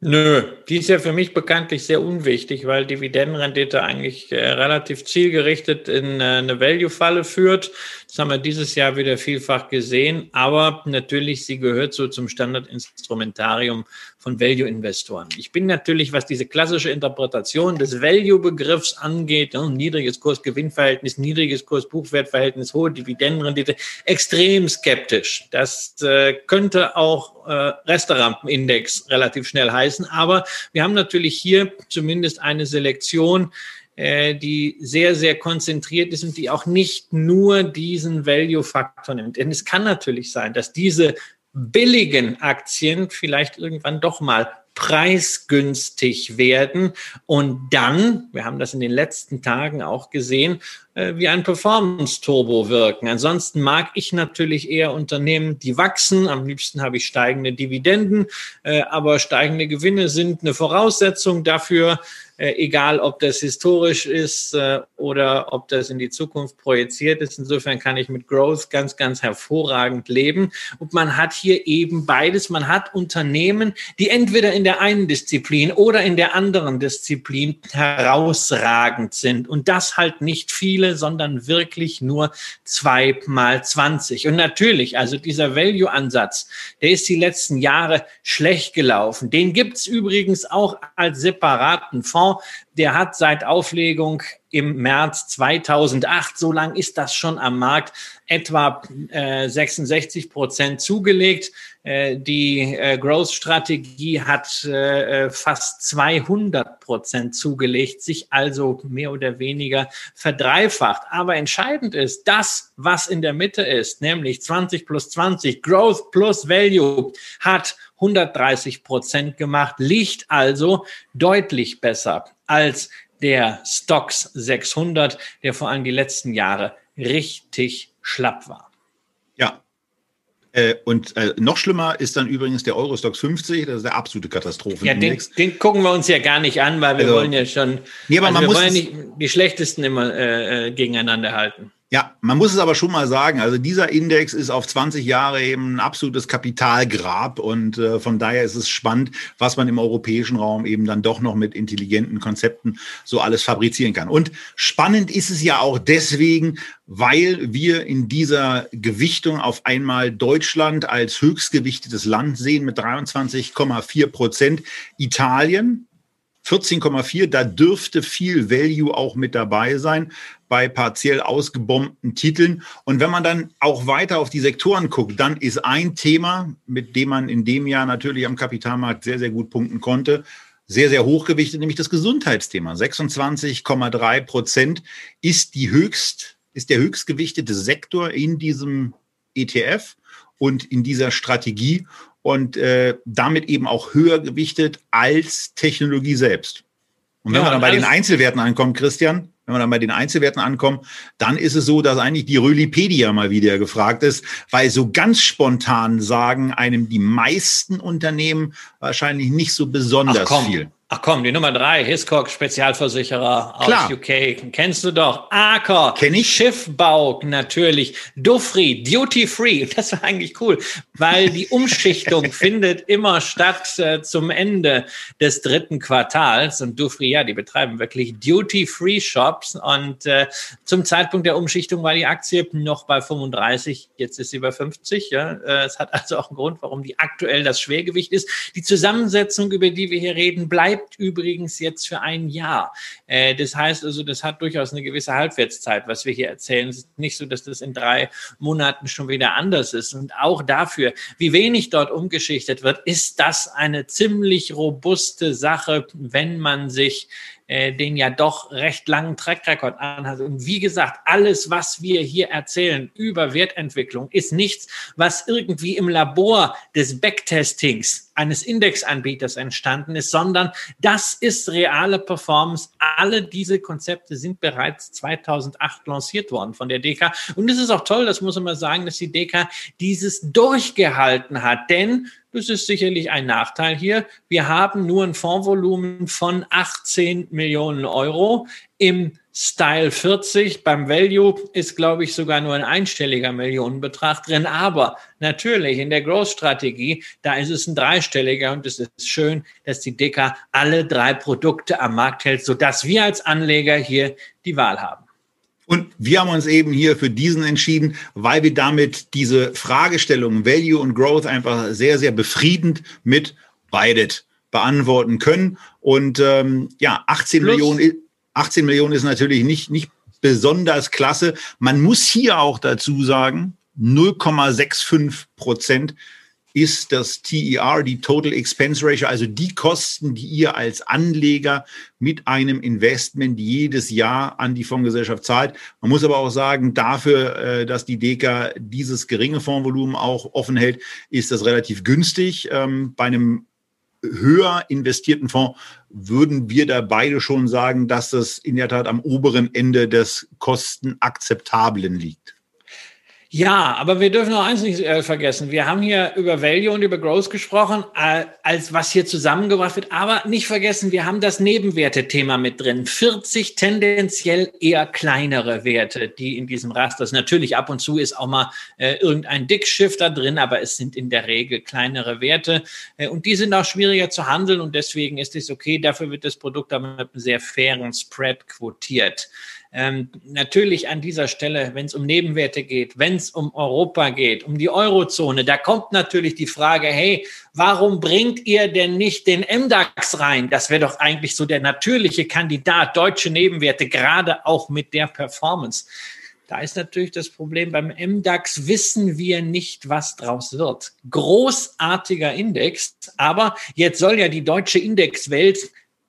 Nö, die ist ja für mich bekanntlich sehr unwichtig, weil Dividendenrendite eigentlich äh, relativ zielgerichtet in äh, eine Value-Falle führt. Das haben wir dieses Jahr wieder vielfach gesehen, aber natürlich, sie gehört so zum Standardinstrumentarium von Value-Investoren. Ich bin natürlich, was diese klassische Interpretation des Value-Begriffs angeht, ja, niedriges Kurs-Gewinn-Verhältnis, niedriges Kurs-Buchwert-Verhältnis, hohe Dividendenrendite, extrem skeptisch. Das äh, könnte auch äh, Restaurant-Index relativ schnell heißen, aber wir haben natürlich hier zumindest eine Selektion, äh, die sehr, sehr konzentriert ist und die auch nicht nur diesen Value-Faktor nimmt. Denn es kann natürlich sein, dass diese billigen Aktien vielleicht irgendwann doch mal preisgünstig werden. Und dann, wir haben das in den letzten Tagen auch gesehen, wie ein Performance-Turbo wirken. Ansonsten mag ich natürlich eher Unternehmen, die wachsen. Am liebsten habe ich steigende Dividenden, äh, aber steigende Gewinne sind eine Voraussetzung dafür, äh, egal ob das historisch ist äh, oder ob das in die Zukunft projiziert ist. Insofern kann ich mit Growth ganz, ganz hervorragend leben. Und man hat hier eben beides. Man hat Unternehmen, die entweder in der einen Disziplin oder in der anderen Disziplin herausragend sind. Und das halt nicht viele, sondern wirklich nur zwei mal zwanzig. Und natürlich, also dieser Value-Ansatz, der ist die letzten Jahre schlecht gelaufen. Den gibt's übrigens auch als separaten Fonds, der hat seit Auflegung im März 2008, so lang ist das schon am Markt, etwa äh, 66 Prozent zugelegt. Äh, die äh, Growth-Strategie hat äh, fast 200 Prozent zugelegt, sich also mehr oder weniger verdreifacht. Aber entscheidend ist, das, was in der Mitte ist, nämlich 20 plus 20, Growth plus Value, hat 130 Prozent gemacht, liegt also deutlich besser als der Stocks 600, der vor allem die letzten Jahre richtig schlapp war. Ja. Äh, und äh, noch schlimmer ist dann übrigens der Eurostox 50, das ist der absolute Katastrophe. Ja, den, den, gucken wir uns ja gar nicht an, weil wir also, wollen ja schon, nee, aber also man muss wollen nicht die schlechtesten immer äh, äh, gegeneinander halten. Ja, man muss es aber schon mal sagen, also dieser Index ist auf 20 Jahre eben ein absolutes Kapitalgrab und äh, von daher ist es spannend, was man im europäischen Raum eben dann doch noch mit intelligenten Konzepten so alles fabrizieren kann. Und spannend ist es ja auch deswegen, weil wir in dieser Gewichtung auf einmal Deutschland als höchstgewichtetes Land sehen mit 23,4 Prozent, Italien 14,4, da dürfte viel Value auch mit dabei sein bei partiell ausgebombten Titeln. Und wenn man dann auch weiter auf die Sektoren guckt, dann ist ein Thema, mit dem man in dem Jahr natürlich am Kapitalmarkt sehr, sehr gut punkten konnte, sehr, sehr hochgewichtet, nämlich das Gesundheitsthema. 26,3 Prozent ist die höchst, ist der höchstgewichtete Sektor in diesem ETF und in dieser Strategie und äh, damit eben auch höher gewichtet als Technologie selbst. Und wenn ja, wir dann bei den Einzelwerten ankommt, Christian, wenn wir dann bei den Einzelwerten ankommen, dann ist es so, dass eigentlich die Rölipedia mal wieder gefragt ist, weil so ganz spontan sagen einem die meisten Unternehmen wahrscheinlich nicht so besonders viel. Ach komm, die Nummer drei, Hiscock Spezialversicherer Klar. aus UK. Kennst du doch. Aker. Kenn ich. Schiffbau, natürlich. Dufri, Duty Free. Das war eigentlich cool, weil die Umschichtung findet immer statt äh, zum Ende des dritten Quartals. Und Dufri, ja, die betreiben wirklich Duty Free Shops. Und äh, zum Zeitpunkt der Umschichtung war die Aktie noch bei 35. Jetzt ist sie bei 50. Ja. Äh, es hat also auch einen Grund, warum die aktuell das Schwergewicht ist. Die Zusammensetzung, über die wir hier reden, bleibt bleibt übrigens jetzt für ein Jahr. Äh, das heißt also, das hat durchaus eine gewisse Halbwertszeit, was wir hier erzählen. Es ist nicht so, dass das in drei Monaten schon wieder anders ist. Und auch dafür, wie wenig dort umgeschichtet wird, ist das eine ziemlich robuste Sache, wenn man sich äh, den ja doch recht langen Track-Record anhat. Und wie gesagt, alles, was wir hier erzählen über Wertentwicklung, ist nichts, was irgendwie im Labor des Backtestings eines Indexanbieters entstanden ist, sondern das ist reale Performance. Alle diese Konzepte sind bereits 2008 lanciert worden von der DK. Und es ist auch toll, das muss man sagen, dass die DK dieses durchgehalten hat, denn das ist sicherlich ein Nachteil hier. Wir haben nur ein Fondsvolumen von 18 Millionen Euro. Im Style 40 beim Value ist, glaube ich, sogar nur ein einstelliger Millionenbetrag drin. Aber natürlich in der Growth-Strategie, da ist es ein dreistelliger und es ist schön, dass die Dicker alle drei Produkte am Markt hält, sodass wir als Anleger hier die Wahl haben. Und wir haben uns eben hier für diesen entschieden, weil wir damit diese Fragestellungen Value und Growth einfach sehr, sehr befriedend mit beidet beantworten können. Und ähm, ja, 18 Plus. Millionen, 18 Millionen ist natürlich nicht, nicht besonders klasse. Man muss hier auch dazu sagen, 0,65 Prozent ist das TER, die Total Expense Ratio, also die Kosten, die ihr als Anleger mit einem Investment jedes Jahr an die Fondsgesellschaft zahlt. Man muss aber auch sagen, dafür, äh, dass die Deka dieses geringe Fondsvolumen auch offen hält, ist das relativ günstig. Ähm, bei einem höher investierten Fonds würden wir da beide schon sagen, dass das in der Tat am oberen Ende des Kostenakzeptablen liegt. Ja, aber wir dürfen noch eins nicht äh, vergessen. Wir haben hier über Value und über Growth gesprochen, äh, als was hier zusammengebracht wird. Aber nicht vergessen, wir haben das Nebenwerte-Thema mit drin. 40 tendenziell eher kleinere Werte, die in diesem Raster sind. Natürlich ab und zu ist auch mal äh, irgendein Dickschiff da drin, aber es sind in der Regel kleinere Werte. Äh, und die sind auch schwieriger zu handeln und deswegen ist es okay. Dafür wird das Produkt aber mit einem sehr fairen Spread quotiert. Ähm, natürlich an dieser Stelle, wenn es um Nebenwerte geht, wenn es um Europa geht, um die Eurozone, da kommt natürlich die Frage, hey, warum bringt ihr denn nicht den MDAX rein? Das wäre doch eigentlich so der natürliche Kandidat, deutsche Nebenwerte, gerade auch mit der Performance. Da ist natürlich das Problem, beim MDAX wissen wir nicht, was draus wird. Großartiger Index, aber jetzt soll ja die deutsche Indexwelt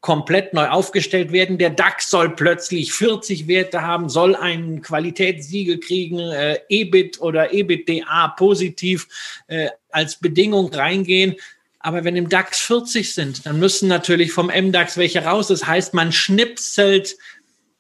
komplett neu aufgestellt werden. Der DAX soll plötzlich 40 Werte haben, soll ein Qualitätssiegel kriegen, äh, EBIT oder EBITDA positiv äh, als Bedingung reingehen. Aber wenn im DAX 40 sind, dann müssen natürlich vom MDAX welche raus. Das heißt, man schnipselt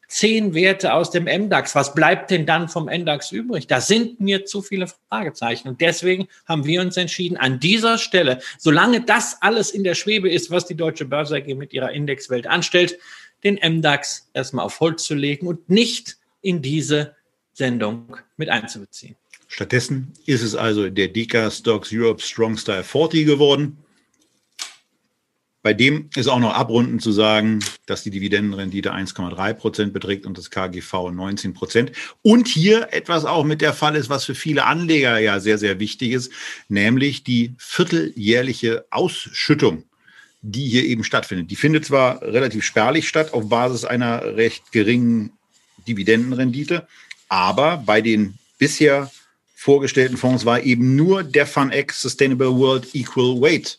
zehn Werte aus dem MDAX. Was bleibt denn dann vom MDAX übrig? Da sind mir zu viele Fragezeichen. Und deswegen haben wir uns entschieden, an dieser Stelle, solange das alles in der Schwebe ist, was die Deutsche Börse AG mit ihrer Indexwelt anstellt, den MDAX erstmal auf Holz zu legen und nicht in diese Sendung mit einzubeziehen. Stattdessen ist es also der Deka Stocks Europe Strong Style 40 geworden. Bei dem ist auch noch abrundend zu sagen, dass die Dividendenrendite 1,3 Prozent beträgt und das KGV 19 Prozent. Und hier etwas auch mit der Fall ist, was für viele Anleger ja sehr, sehr wichtig ist, nämlich die vierteljährliche Ausschüttung, die hier eben stattfindet. Die findet zwar relativ spärlich statt auf Basis einer recht geringen Dividendenrendite, aber bei den bisher vorgestellten Fonds war eben nur der FunX Sustainable World Equal Weight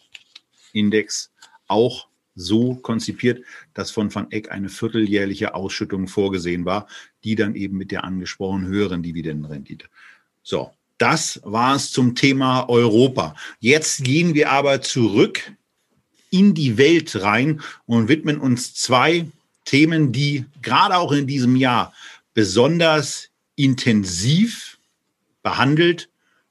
Index auch so konzipiert, dass von Van Eck eine vierteljährliche Ausschüttung vorgesehen war, die dann eben mit der angesprochenen höheren Dividendenrendite. So, das war es zum Thema Europa. Jetzt gehen wir aber zurück in die Welt rein und widmen uns zwei Themen, die gerade auch in diesem Jahr besonders intensiv behandelt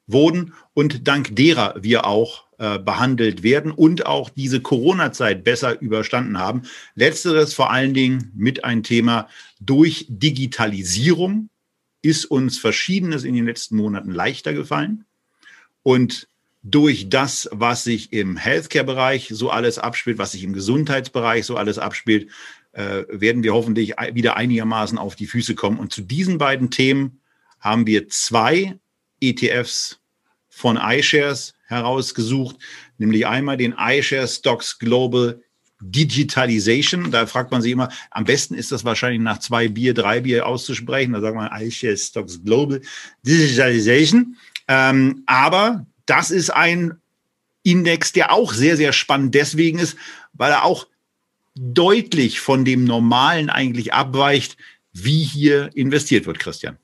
wurden und dank derer wir auch äh, behandelt werden und auch diese Corona-Zeit besser überstanden haben. Letzteres vor allen Dingen mit ein Thema durch Digitalisierung ist uns Verschiedenes in den letzten Monaten leichter gefallen. Und durch das, was sich im Healthcare-Bereich so alles abspielt, was sich im Gesundheitsbereich so alles abspielt, äh, werden wir hoffentlich wieder einigermaßen auf die Füße kommen. Und zu diesen beiden Themen haben wir zwei ETFs von iShares herausgesucht, nämlich einmal den iShares Stocks Global Digitalization. Da fragt man sich immer, am besten ist das wahrscheinlich nach zwei Bier, drei Bier auszusprechen. Da sagt man iShares Stocks Global Digitalization. Ähm, aber das ist ein Index, der auch sehr, sehr spannend deswegen ist, weil er auch deutlich von dem Normalen eigentlich abweicht, wie hier investiert wird, Christian.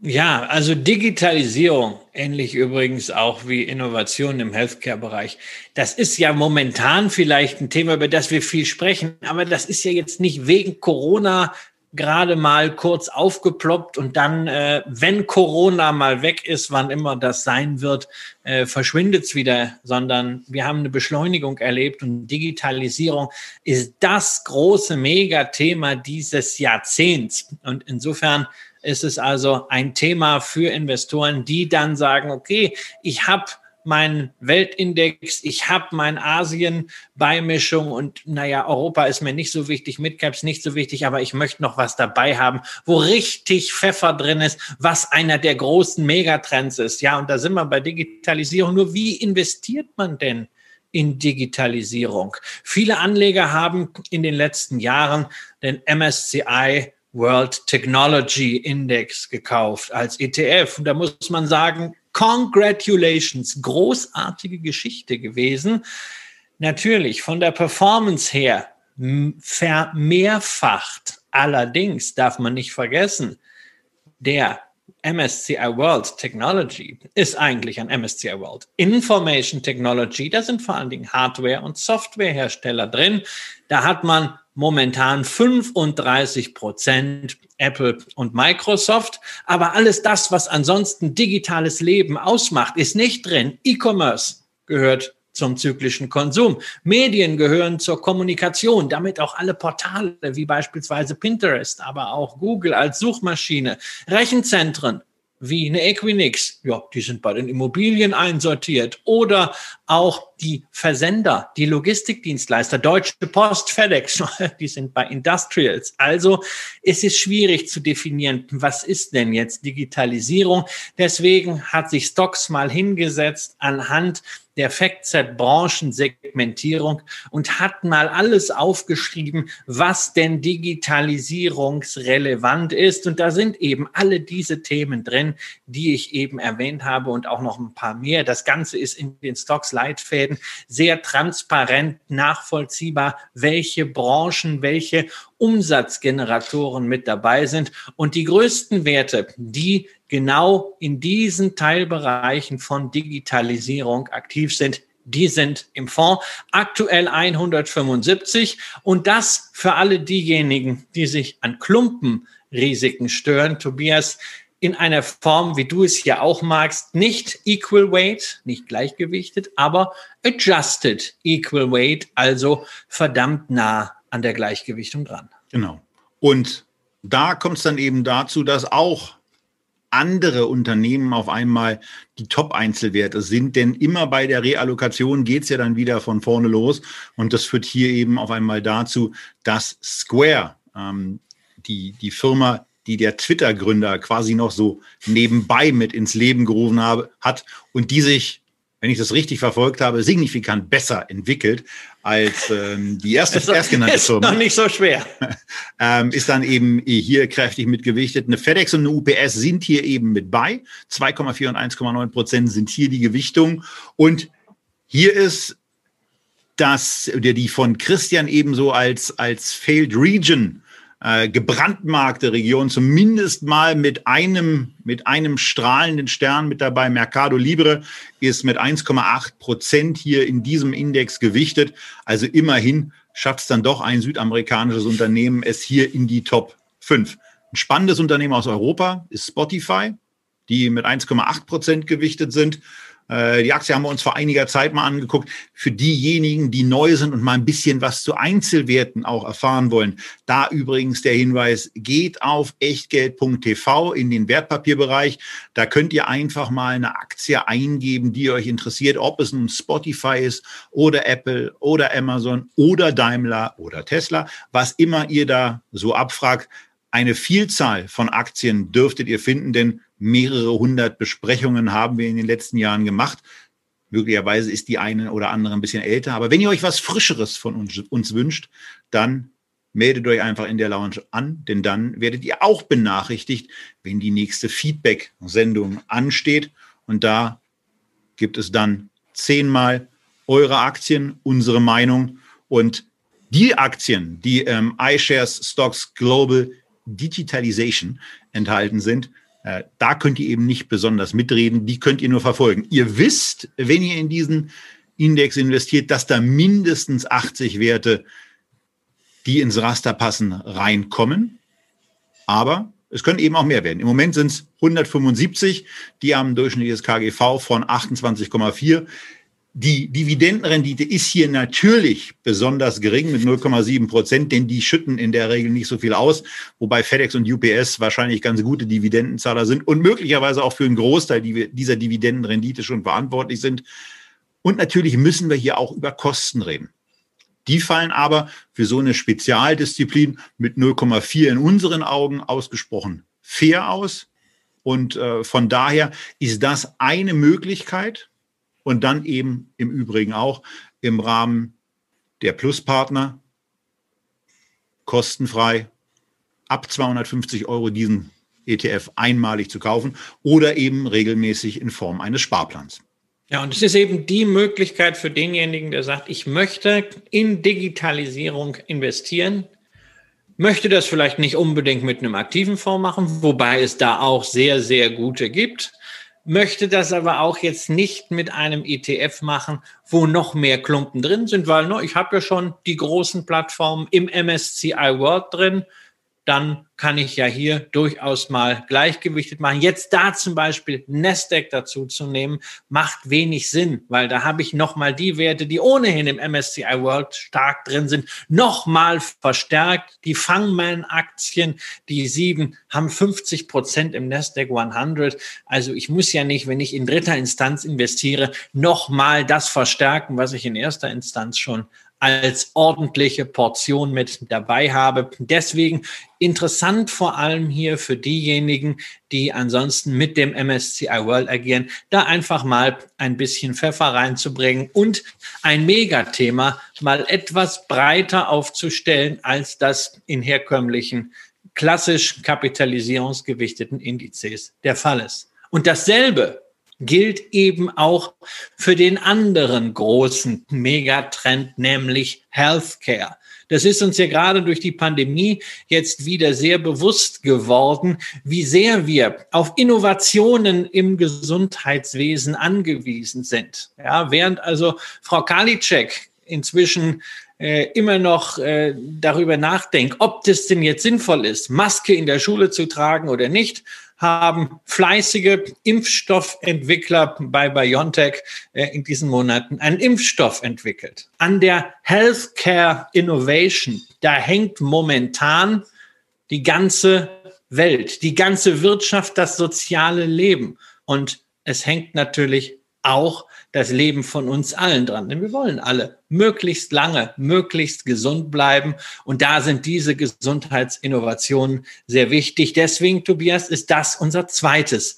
Ja, also Digitalisierung, ähnlich übrigens auch wie Innovation im Healthcare-Bereich. Das ist ja momentan vielleicht ein Thema, über das wir viel sprechen, aber das ist ja jetzt nicht wegen Corona gerade mal kurz aufgeploppt und dann, äh, wenn Corona mal weg ist, wann immer das sein wird, äh, verschwindet es wieder, sondern wir haben eine Beschleunigung erlebt und Digitalisierung ist das große Megathema dieses Jahrzehnts. Und insofern ist es also ein Thema für Investoren, die dann sagen, okay, ich habe meinen Weltindex, ich habe mein Asien-Beimischung und naja, Europa ist mir nicht so wichtig, Midcaps nicht so wichtig, aber ich möchte noch was dabei haben, wo richtig Pfeffer drin ist, was einer der großen Megatrends ist. Ja, und da sind wir bei Digitalisierung. Nur wie investiert man denn in Digitalisierung? Viele Anleger haben in den letzten Jahren den MSCI World Technology Index gekauft als ETF. Und da muss man sagen, congratulations, großartige Geschichte gewesen. Natürlich von der Performance her vermehrfacht. Allerdings darf man nicht vergessen, der MSCI World Technology ist eigentlich ein MSCI World Information Technology. Da sind vor allen Dingen Hardware- und Softwarehersteller drin. Da hat man momentan 35 Prozent Apple und Microsoft. Aber alles das, was ansonsten digitales Leben ausmacht, ist nicht drin. E-Commerce gehört zum zyklischen Konsum. Medien gehören zur Kommunikation, damit auch alle Portale wie beispielsweise Pinterest, aber auch Google als Suchmaschine, Rechenzentren wie eine Equinix, ja, die sind bei den Immobilien einsortiert oder auch die Versender, die Logistikdienstleister, Deutsche Post, FedEx, die sind bei Industrials. Also es ist schwierig zu definieren, was ist denn jetzt Digitalisierung. Deswegen hat sich Stocks mal hingesetzt anhand der FactSet-Branchensegmentierung und hat mal alles aufgeschrieben, was denn digitalisierungsrelevant ist. Und da sind eben alle diese Themen drin, die ich eben erwähnt habe und auch noch ein paar mehr. Das Ganze ist in den Stocks-Leitfäden sehr transparent nachvollziehbar, welche Branchen, welche Umsatzgeneratoren mit dabei sind. Und die größten Werte, die genau in diesen Teilbereichen von Digitalisierung aktiv sind, die sind im Fonds aktuell 175 und das für alle diejenigen, die sich an Klumpenrisiken stören. Tobias, in einer Form, wie du es ja auch magst, nicht equal weight, nicht gleichgewichtet, aber adjusted equal weight, also verdammt nah an der Gleichgewichtung dran. Genau. Und da kommt es dann eben dazu, dass auch andere Unternehmen auf einmal die Top-Einzelwerte sind. Denn immer bei der Reallokation geht's ja dann wieder von vorne los. Und das führt hier eben auf einmal dazu, dass Square, ähm, die, die Firma, die der Twitter-Gründer quasi noch so nebenbei mit ins Leben gerufen habe, hat und die sich wenn ich das richtig verfolgt habe, signifikant besser entwickelt als ähm, die erste ist, erstgenannte ist Firma. Ist noch nicht so schwer. ähm, ist dann eben hier kräftig mitgewichtet. Eine FedEx und eine UPS sind hier eben mit bei. 2,4 und 1,9 Prozent sind hier die Gewichtung. Und hier ist das, die von Christian ebenso als, als Failed Region äh, gebrandmarkte Region zumindest mal mit einem, mit einem strahlenden Stern mit dabei. Mercado Libre ist mit 1,8 Prozent hier in diesem Index gewichtet. Also immerhin schafft es dann doch ein südamerikanisches Unternehmen es hier in die Top 5. Ein spannendes Unternehmen aus Europa ist Spotify, die mit 1,8 Prozent gewichtet sind. Äh, die Aktie haben wir uns vor einiger Zeit mal angeguckt. Für diejenigen, die neu sind und mal ein bisschen was zu Einzelwerten auch erfahren wollen, da übrigens der Hinweis, geht auf echtgeld.tv in den Wertpapierbereich. Da könnt ihr einfach mal eine Aktie eingeben, die euch interessiert, ob es nun Spotify ist oder Apple oder Amazon oder Daimler oder Tesla, was immer ihr da so abfragt. Eine Vielzahl von Aktien dürftet ihr finden, denn mehrere hundert Besprechungen haben wir in den letzten Jahren gemacht. Möglicherweise ist die eine oder andere ein bisschen älter. Aber wenn ihr euch was Frischeres von uns, uns wünscht, dann meldet euch einfach in der Lounge an, denn dann werdet ihr auch benachrichtigt, wenn die nächste Feedback-Sendung ansteht. Und da gibt es dann zehnmal eure Aktien, unsere Meinung und die Aktien, die ähm, iShares Stocks Global Digitalization enthalten sind, äh, da könnt ihr eben nicht besonders mitreden, die könnt ihr nur verfolgen. Ihr wisst, wenn ihr in diesen Index investiert, dass da mindestens 80 Werte, die ins Raster passen, reinkommen. Aber es können eben auch mehr werden. Im Moment sind es 175, die haben ein durchschnittliches KGV von 28,4. Die Dividendenrendite ist hier natürlich besonders gering mit 0,7 Prozent, denn die schütten in der Regel nicht so viel aus, wobei FedEx und UPS wahrscheinlich ganz gute Dividendenzahler sind und möglicherweise auch für einen Großteil dieser Dividendenrendite schon verantwortlich sind. Und natürlich müssen wir hier auch über Kosten reden. Die fallen aber für so eine Spezialdisziplin mit 0,4 in unseren Augen ausgesprochen fair aus. Und äh, von daher ist das eine Möglichkeit, und dann eben im Übrigen auch im Rahmen der Pluspartner kostenfrei ab 250 Euro diesen ETF einmalig zu kaufen oder eben regelmäßig in Form eines Sparplans. Ja, und es ist eben die Möglichkeit für denjenigen, der sagt, ich möchte in Digitalisierung investieren, möchte das vielleicht nicht unbedingt mit einem aktiven Fonds machen, wobei es da auch sehr, sehr gute gibt möchte das aber auch jetzt nicht mit einem ETF machen, wo noch mehr Klumpen drin sind, weil ne, ich habe ja schon die großen Plattformen im MSCI World drin dann kann ich ja hier durchaus mal gleichgewichtet machen. Jetzt da zum Beispiel Nasdaq dazu zu nehmen, macht wenig Sinn, weil da habe ich nochmal die Werte, die ohnehin im MSCI World stark drin sind, nochmal verstärkt. Die Fangman-Aktien, die sieben, haben 50 Prozent im Nasdaq 100. Also ich muss ja nicht, wenn ich in dritter Instanz investiere, nochmal das verstärken, was ich in erster Instanz schon als ordentliche Portion mit dabei habe. Deswegen interessant vor allem hier für diejenigen, die ansonsten mit dem MSCI World agieren, da einfach mal ein bisschen Pfeffer reinzubringen und ein Megathema mal etwas breiter aufzustellen, als das in herkömmlichen klassisch kapitalisierungsgewichteten Indizes der Fall ist. Und dasselbe gilt eben auch für den anderen großen Megatrend, nämlich Healthcare. Das ist uns ja gerade durch die Pandemie jetzt wieder sehr bewusst geworden, wie sehr wir auf Innovationen im Gesundheitswesen angewiesen sind. Ja, während also Frau Kalitschek inzwischen äh, immer noch äh, darüber nachdenkt, ob das denn jetzt sinnvoll ist, Maske in der Schule zu tragen oder nicht, haben fleißige Impfstoffentwickler bei BioNTech äh, in diesen Monaten einen Impfstoff entwickelt. An der Healthcare Innovation, da hängt momentan die ganze Welt, die ganze Wirtschaft, das soziale Leben. Und es hängt natürlich auch das Leben von uns allen dran. Denn wir wollen alle möglichst lange, möglichst gesund bleiben. Und da sind diese Gesundheitsinnovationen sehr wichtig. Deswegen, Tobias, ist das unser zweites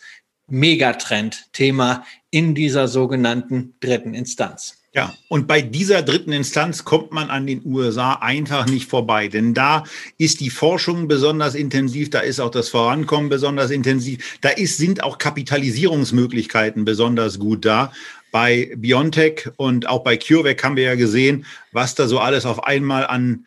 Megatrend-Thema in dieser sogenannten dritten Instanz. Ja, und bei dieser dritten Instanz kommt man an den USA einfach nicht vorbei, denn da ist die Forschung besonders intensiv, da ist auch das Vorankommen besonders intensiv, da ist, sind auch Kapitalisierungsmöglichkeiten besonders gut da. Bei BioNTech und auch bei CureVac haben wir ja gesehen, was da so alles auf einmal an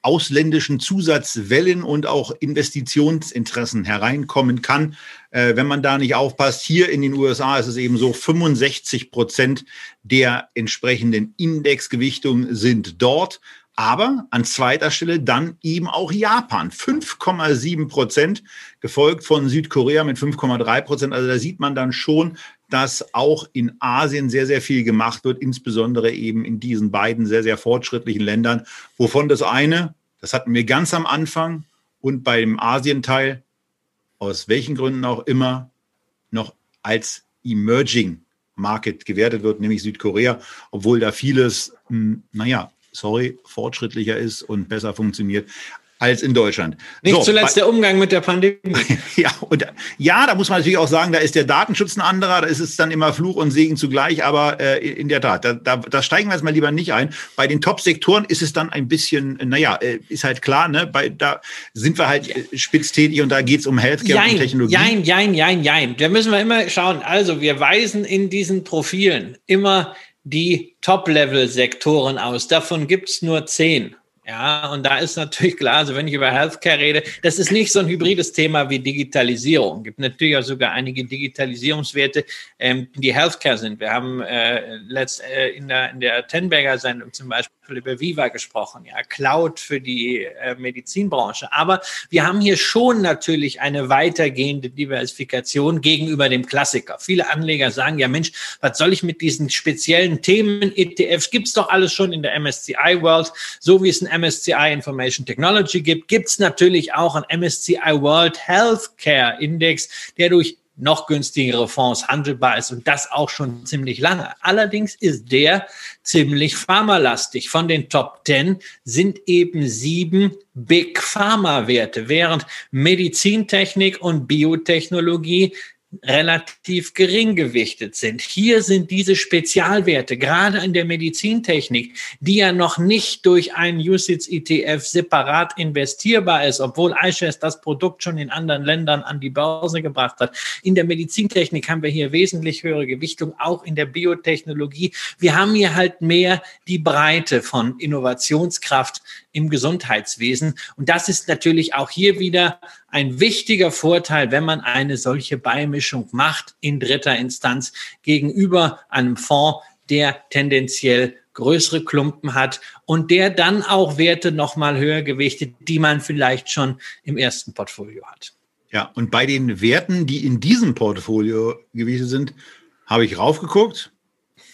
ausländischen Zusatzwellen und auch Investitionsinteressen hereinkommen kann, äh, wenn man da nicht aufpasst. Hier in den USA ist es eben so, 65 Prozent der entsprechenden Indexgewichtungen sind dort. Aber an zweiter Stelle dann eben auch Japan, 5,7 Prozent, gefolgt von Südkorea mit 5,3 Prozent. Also da sieht man dann schon, dass auch in Asien sehr, sehr viel gemacht wird, insbesondere eben in diesen beiden sehr, sehr fortschrittlichen Ländern, wovon das eine, das hatten wir ganz am Anfang und beim Asienteil, aus welchen Gründen auch immer, noch als Emerging Market gewertet wird, nämlich Südkorea, obwohl da vieles, hm, naja, sorry, fortschrittlicher ist und besser funktioniert als in Deutschland. Nicht so, zuletzt der Umgang mit der Pandemie. ja, und ja, da muss man natürlich auch sagen, da ist der Datenschutz ein anderer, da ist es dann immer Fluch und Segen zugleich, aber äh, in der Tat, da, da, da steigen wir jetzt mal lieber nicht ein. Bei den Top-Sektoren ist es dann ein bisschen, naja, äh, ist halt klar, ne, bei, da sind wir halt äh, spitz tätig und da geht es um Healthcare jein, und Technologie. Jein, jein, jein, jein. Da müssen wir immer schauen. Also, wir weisen in diesen Profilen immer die Top-Level-Sektoren aus. Davon gibt's nur zehn. Ja, und da ist natürlich klar, also wenn ich über Healthcare rede, das ist nicht so ein hybrides Thema wie Digitalisierung. Es gibt natürlich auch sogar einige Digitalisierungswerte, ähm, die Healthcare sind. Wir haben äh, letzt, äh, in der, in der Tenberger Sendung zum Beispiel über Viva gesprochen, ja, Cloud für die äh, Medizinbranche. Aber wir haben hier schon natürlich eine weitergehende Diversifikation gegenüber dem Klassiker. Viele Anleger sagen, ja Mensch, was soll ich mit diesen speziellen Themen? ETFs gibt's doch alles schon in der MSCI World, so wie es ein MSCI Information Technology gibt, gibt's natürlich auch ein MSCI World Healthcare Index, der durch noch günstigere Fonds handelbar ist und das auch schon ziemlich lange. Allerdings ist der ziemlich pharmalastig. Von den Top 10 sind eben sieben Big Pharma Werte, während Medizintechnik und Biotechnologie relativ gering gewichtet sind. Hier sind diese Spezialwerte, gerade in der Medizintechnik, die ja noch nicht durch einen USITS-ETF separat investierbar ist, obwohl iShares das Produkt schon in anderen Ländern an die Börse gebracht hat. In der Medizintechnik haben wir hier wesentlich höhere Gewichtung, auch in der Biotechnologie. Wir haben hier halt mehr die Breite von Innovationskraft im Gesundheitswesen. Und das ist natürlich auch hier wieder ein wichtiger Vorteil, wenn man eine solche Beimischung macht in dritter Instanz gegenüber einem Fonds, der tendenziell größere Klumpen hat und der dann auch Werte nochmal höher gewichtet, die man vielleicht schon im ersten Portfolio hat. Ja, und bei den Werten, die in diesem Portfolio gewichtet sind, habe ich raufgeguckt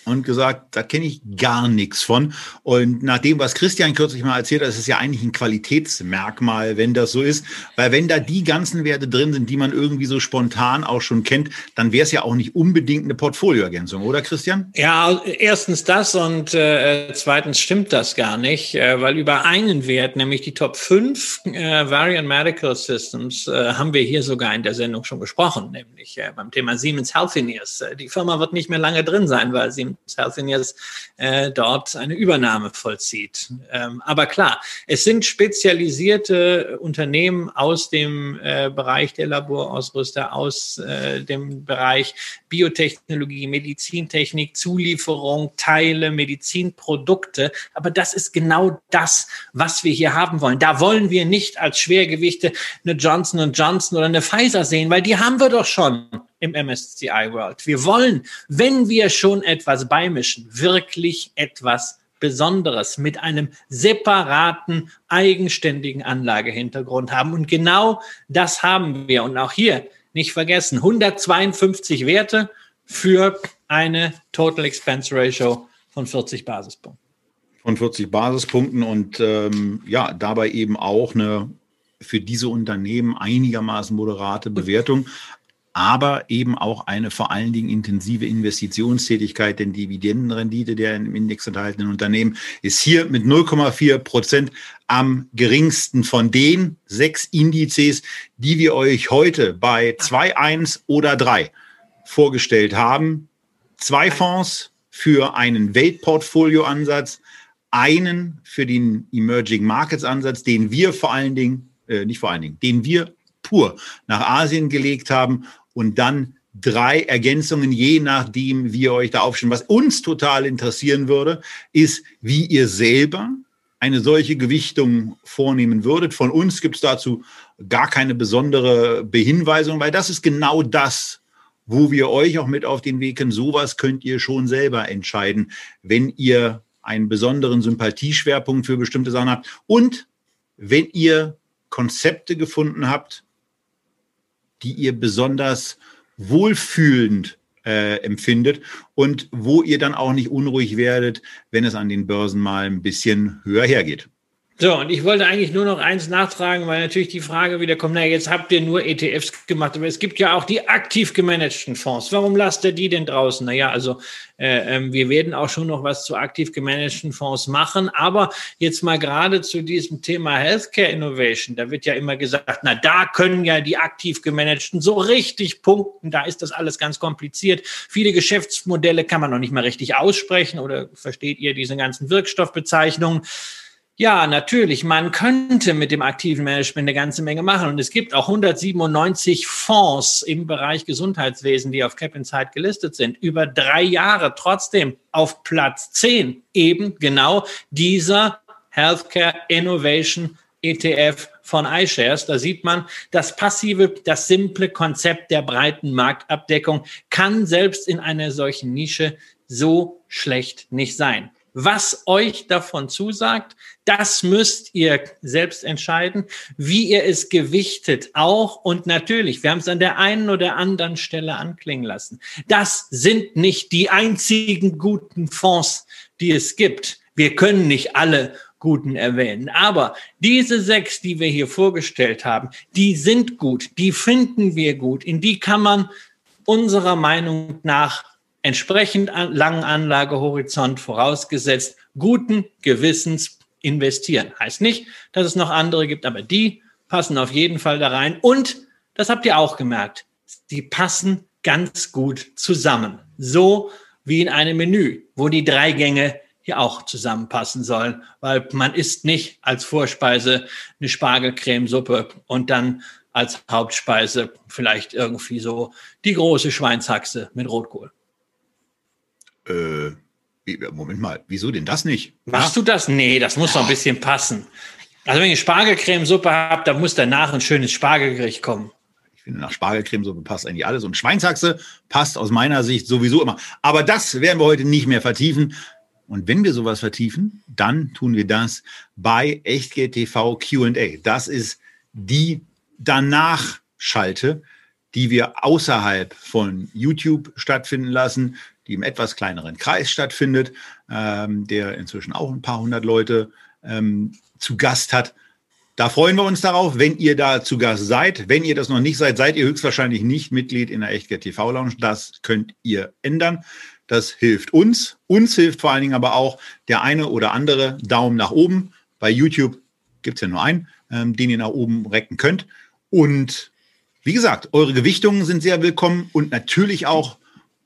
und gesagt, da kenne ich gar nichts von. Und nach dem, was Christian kürzlich mal erzählt hat, ist es ja eigentlich ein Qualitätsmerkmal, wenn das so ist. Weil wenn da die ganzen Werte drin sind, die man irgendwie so spontan auch schon kennt, dann wäre es ja auch nicht unbedingt eine Portfolioergänzung, oder Christian? Ja, erstens das und äh, zweitens stimmt das gar nicht, äh, weil über einen Wert, nämlich die Top 5 äh, Variant Medical Systems, äh, haben wir hier sogar in der Sendung schon gesprochen, nämlich äh, beim Thema Siemens Healthineers. Äh, die Firma wird nicht mehr lange drin sein, weil Siemens Healthineers äh, dort eine Übernahme vollzieht. Ähm, aber klar, es sind spezialisierte Unternehmen aus dem äh, Bereich der Laborausrüster, aus äh, dem Bereich Biotechnologie, Medizintechnik, Zulieferung, Teile, Medizinprodukte. Aber das ist genau das, was wir hier haben wollen. Da wollen wir nicht als Schwergewichte eine Johnson Johnson oder eine Pfizer sehen, weil die haben wir doch schon im MSCI World. Wir wollen, wenn wir schon etwas beimischen, wirklich etwas Besonderes mit einem separaten, eigenständigen Anlagehintergrund haben. Und genau das haben wir. Und auch hier nicht vergessen, 152 Werte für eine Total Expense Ratio von 40 Basispunkten. Von 40 Basispunkten und ähm, ja, dabei eben auch eine für diese Unternehmen einigermaßen moderate Bewertung aber eben auch eine vor allen Dingen intensive Investitionstätigkeit, denn Dividendenrendite der im Index enthaltenen Unternehmen ist hier mit 0,4 Prozent am geringsten von den sechs Indizes, die wir euch heute bei 2, oder 3 vorgestellt haben. Zwei Fonds für einen Weltportfolioansatz, einen für den Emerging Markets Ansatz, den wir vor allen Dingen, äh, nicht vor allen Dingen, den wir pur nach Asien gelegt haben und dann drei Ergänzungen, je nachdem, wie ihr euch da aufstellen. Was uns total interessieren würde, ist, wie ihr selber eine solche Gewichtung vornehmen würdet. Von uns gibt es dazu gar keine besondere Behinweisung, weil das ist genau das, wo wir euch auch mit auf den Weg können. Sowas könnt ihr schon selber entscheiden, wenn ihr einen besonderen Sympathieschwerpunkt für bestimmte Sachen habt und wenn ihr Konzepte gefunden habt, die ihr besonders wohlfühlend äh, empfindet und wo ihr dann auch nicht unruhig werdet, wenn es an den Börsen mal ein bisschen höher hergeht. So, und ich wollte eigentlich nur noch eins nachtragen, weil natürlich die Frage wieder kommt, na, jetzt habt ihr nur ETFs gemacht, aber es gibt ja auch die aktiv gemanagten Fonds. Warum lasst ihr die denn draußen? Naja, also äh, äh, wir werden auch schon noch was zu aktiv gemanagten Fonds machen, aber jetzt mal gerade zu diesem Thema Healthcare Innovation, da wird ja immer gesagt, na, da können ja die aktiv gemanagten so richtig punkten, da ist das alles ganz kompliziert. Viele Geschäftsmodelle kann man noch nicht mal richtig aussprechen oder versteht ihr diese ganzen Wirkstoffbezeichnungen? Ja, natürlich. Man könnte mit dem aktiven Management eine ganze Menge machen. Und es gibt auch 197 Fonds im Bereich Gesundheitswesen, die auf Cap Insight gelistet sind. Über drei Jahre trotzdem auf Platz 10 eben genau dieser Healthcare Innovation ETF von iShares. Da sieht man, das passive, das simple Konzept der breiten Marktabdeckung kann selbst in einer solchen Nische so schlecht nicht sein. Was euch davon zusagt, das müsst ihr selbst entscheiden, wie ihr es gewichtet auch. Und natürlich, wir haben es an der einen oder anderen Stelle anklingen lassen. Das sind nicht die einzigen guten Fonds, die es gibt. Wir können nicht alle guten erwähnen. Aber diese sechs, die wir hier vorgestellt haben, die sind gut, die finden wir gut, in die kann man unserer Meinung nach entsprechend langen Anlagehorizont vorausgesetzt, guten Gewissens investieren. Heißt nicht, dass es noch andere gibt, aber die passen auf jeden Fall da rein. Und, das habt ihr auch gemerkt, die passen ganz gut zusammen. So wie in einem Menü, wo die drei Gänge hier auch zusammenpassen sollen, weil man isst nicht als Vorspeise eine Spargelcremesuppe und dann als Hauptspeise vielleicht irgendwie so die große Schweinshaxe mit Rotkohl äh, Moment mal, wieso denn das nicht? Machst du das? Nee, das muss doch ein bisschen passen. Also wenn ihr Spargelcremesuppe habt, dann muss danach ein schönes Spargelgericht kommen. Ich finde, nach Spargelcremesuppe passt eigentlich alles. Und Schweinshaxe passt aus meiner Sicht sowieso immer. Aber das werden wir heute nicht mehr vertiefen. Und wenn wir sowas vertiefen, dann tun wir das bei Echtgeld TV Q&A. Das ist die danach Schalte, die wir außerhalb von YouTube stattfinden lassen die im etwas kleineren Kreis stattfindet, ähm, der inzwischen auch ein paar hundert Leute ähm, zu Gast hat. Da freuen wir uns darauf, wenn ihr da zu Gast seid. Wenn ihr das noch nicht seid, seid ihr höchstwahrscheinlich nicht Mitglied in der Echtgeld TV Lounge. Das könnt ihr ändern. Das hilft uns. Uns hilft vor allen Dingen aber auch der eine oder andere Daumen nach oben. Bei YouTube gibt es ja nur einen, ähm, den ihr nach oben recken könnt. Und wie gesagt, eure Gewichtungen sind sehr willkommen und natürlich auch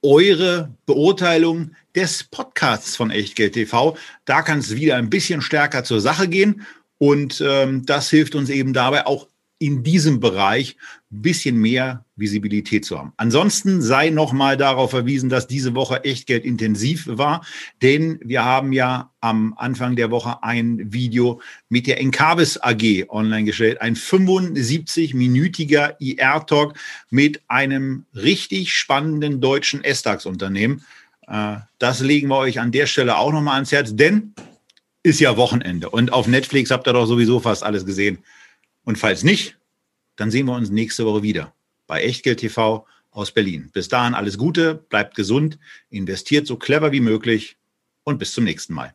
eure Beurteilung des Podcasts von Echtgeld TV. Da kann es wieder ein bisschen stärker zur Sache gehen. Und ähm, das hilft uns eben dabei, auch in diesem Bereich bisschen mehr Visibilität zu haben. Ansonsten sei nochmal darauf verwiesen, dass diese Woche Echtgeld intensiv war, denn wir haben ja am Anfang der Woche ein Video mit der Encarvis AG online gestellt, ein 75-minütiger IR-Talk mit einem richtig spannenden deutschen S-DAX-Unternehmen. Äh, das legen wir euch an der Stelle auch nochmal ans Herz, denn ist ja Wochenende und auf Netflix habt ihr doch sowieso fast alles gesehen. Und falls nicht, dann sehen wir uns nächste Woche wieder bei Echtgeld TV aus Berlin. Bis dahin alles Gute, bleibt gesund, investiert so clever wie möglich und bis zum nächsten Mal.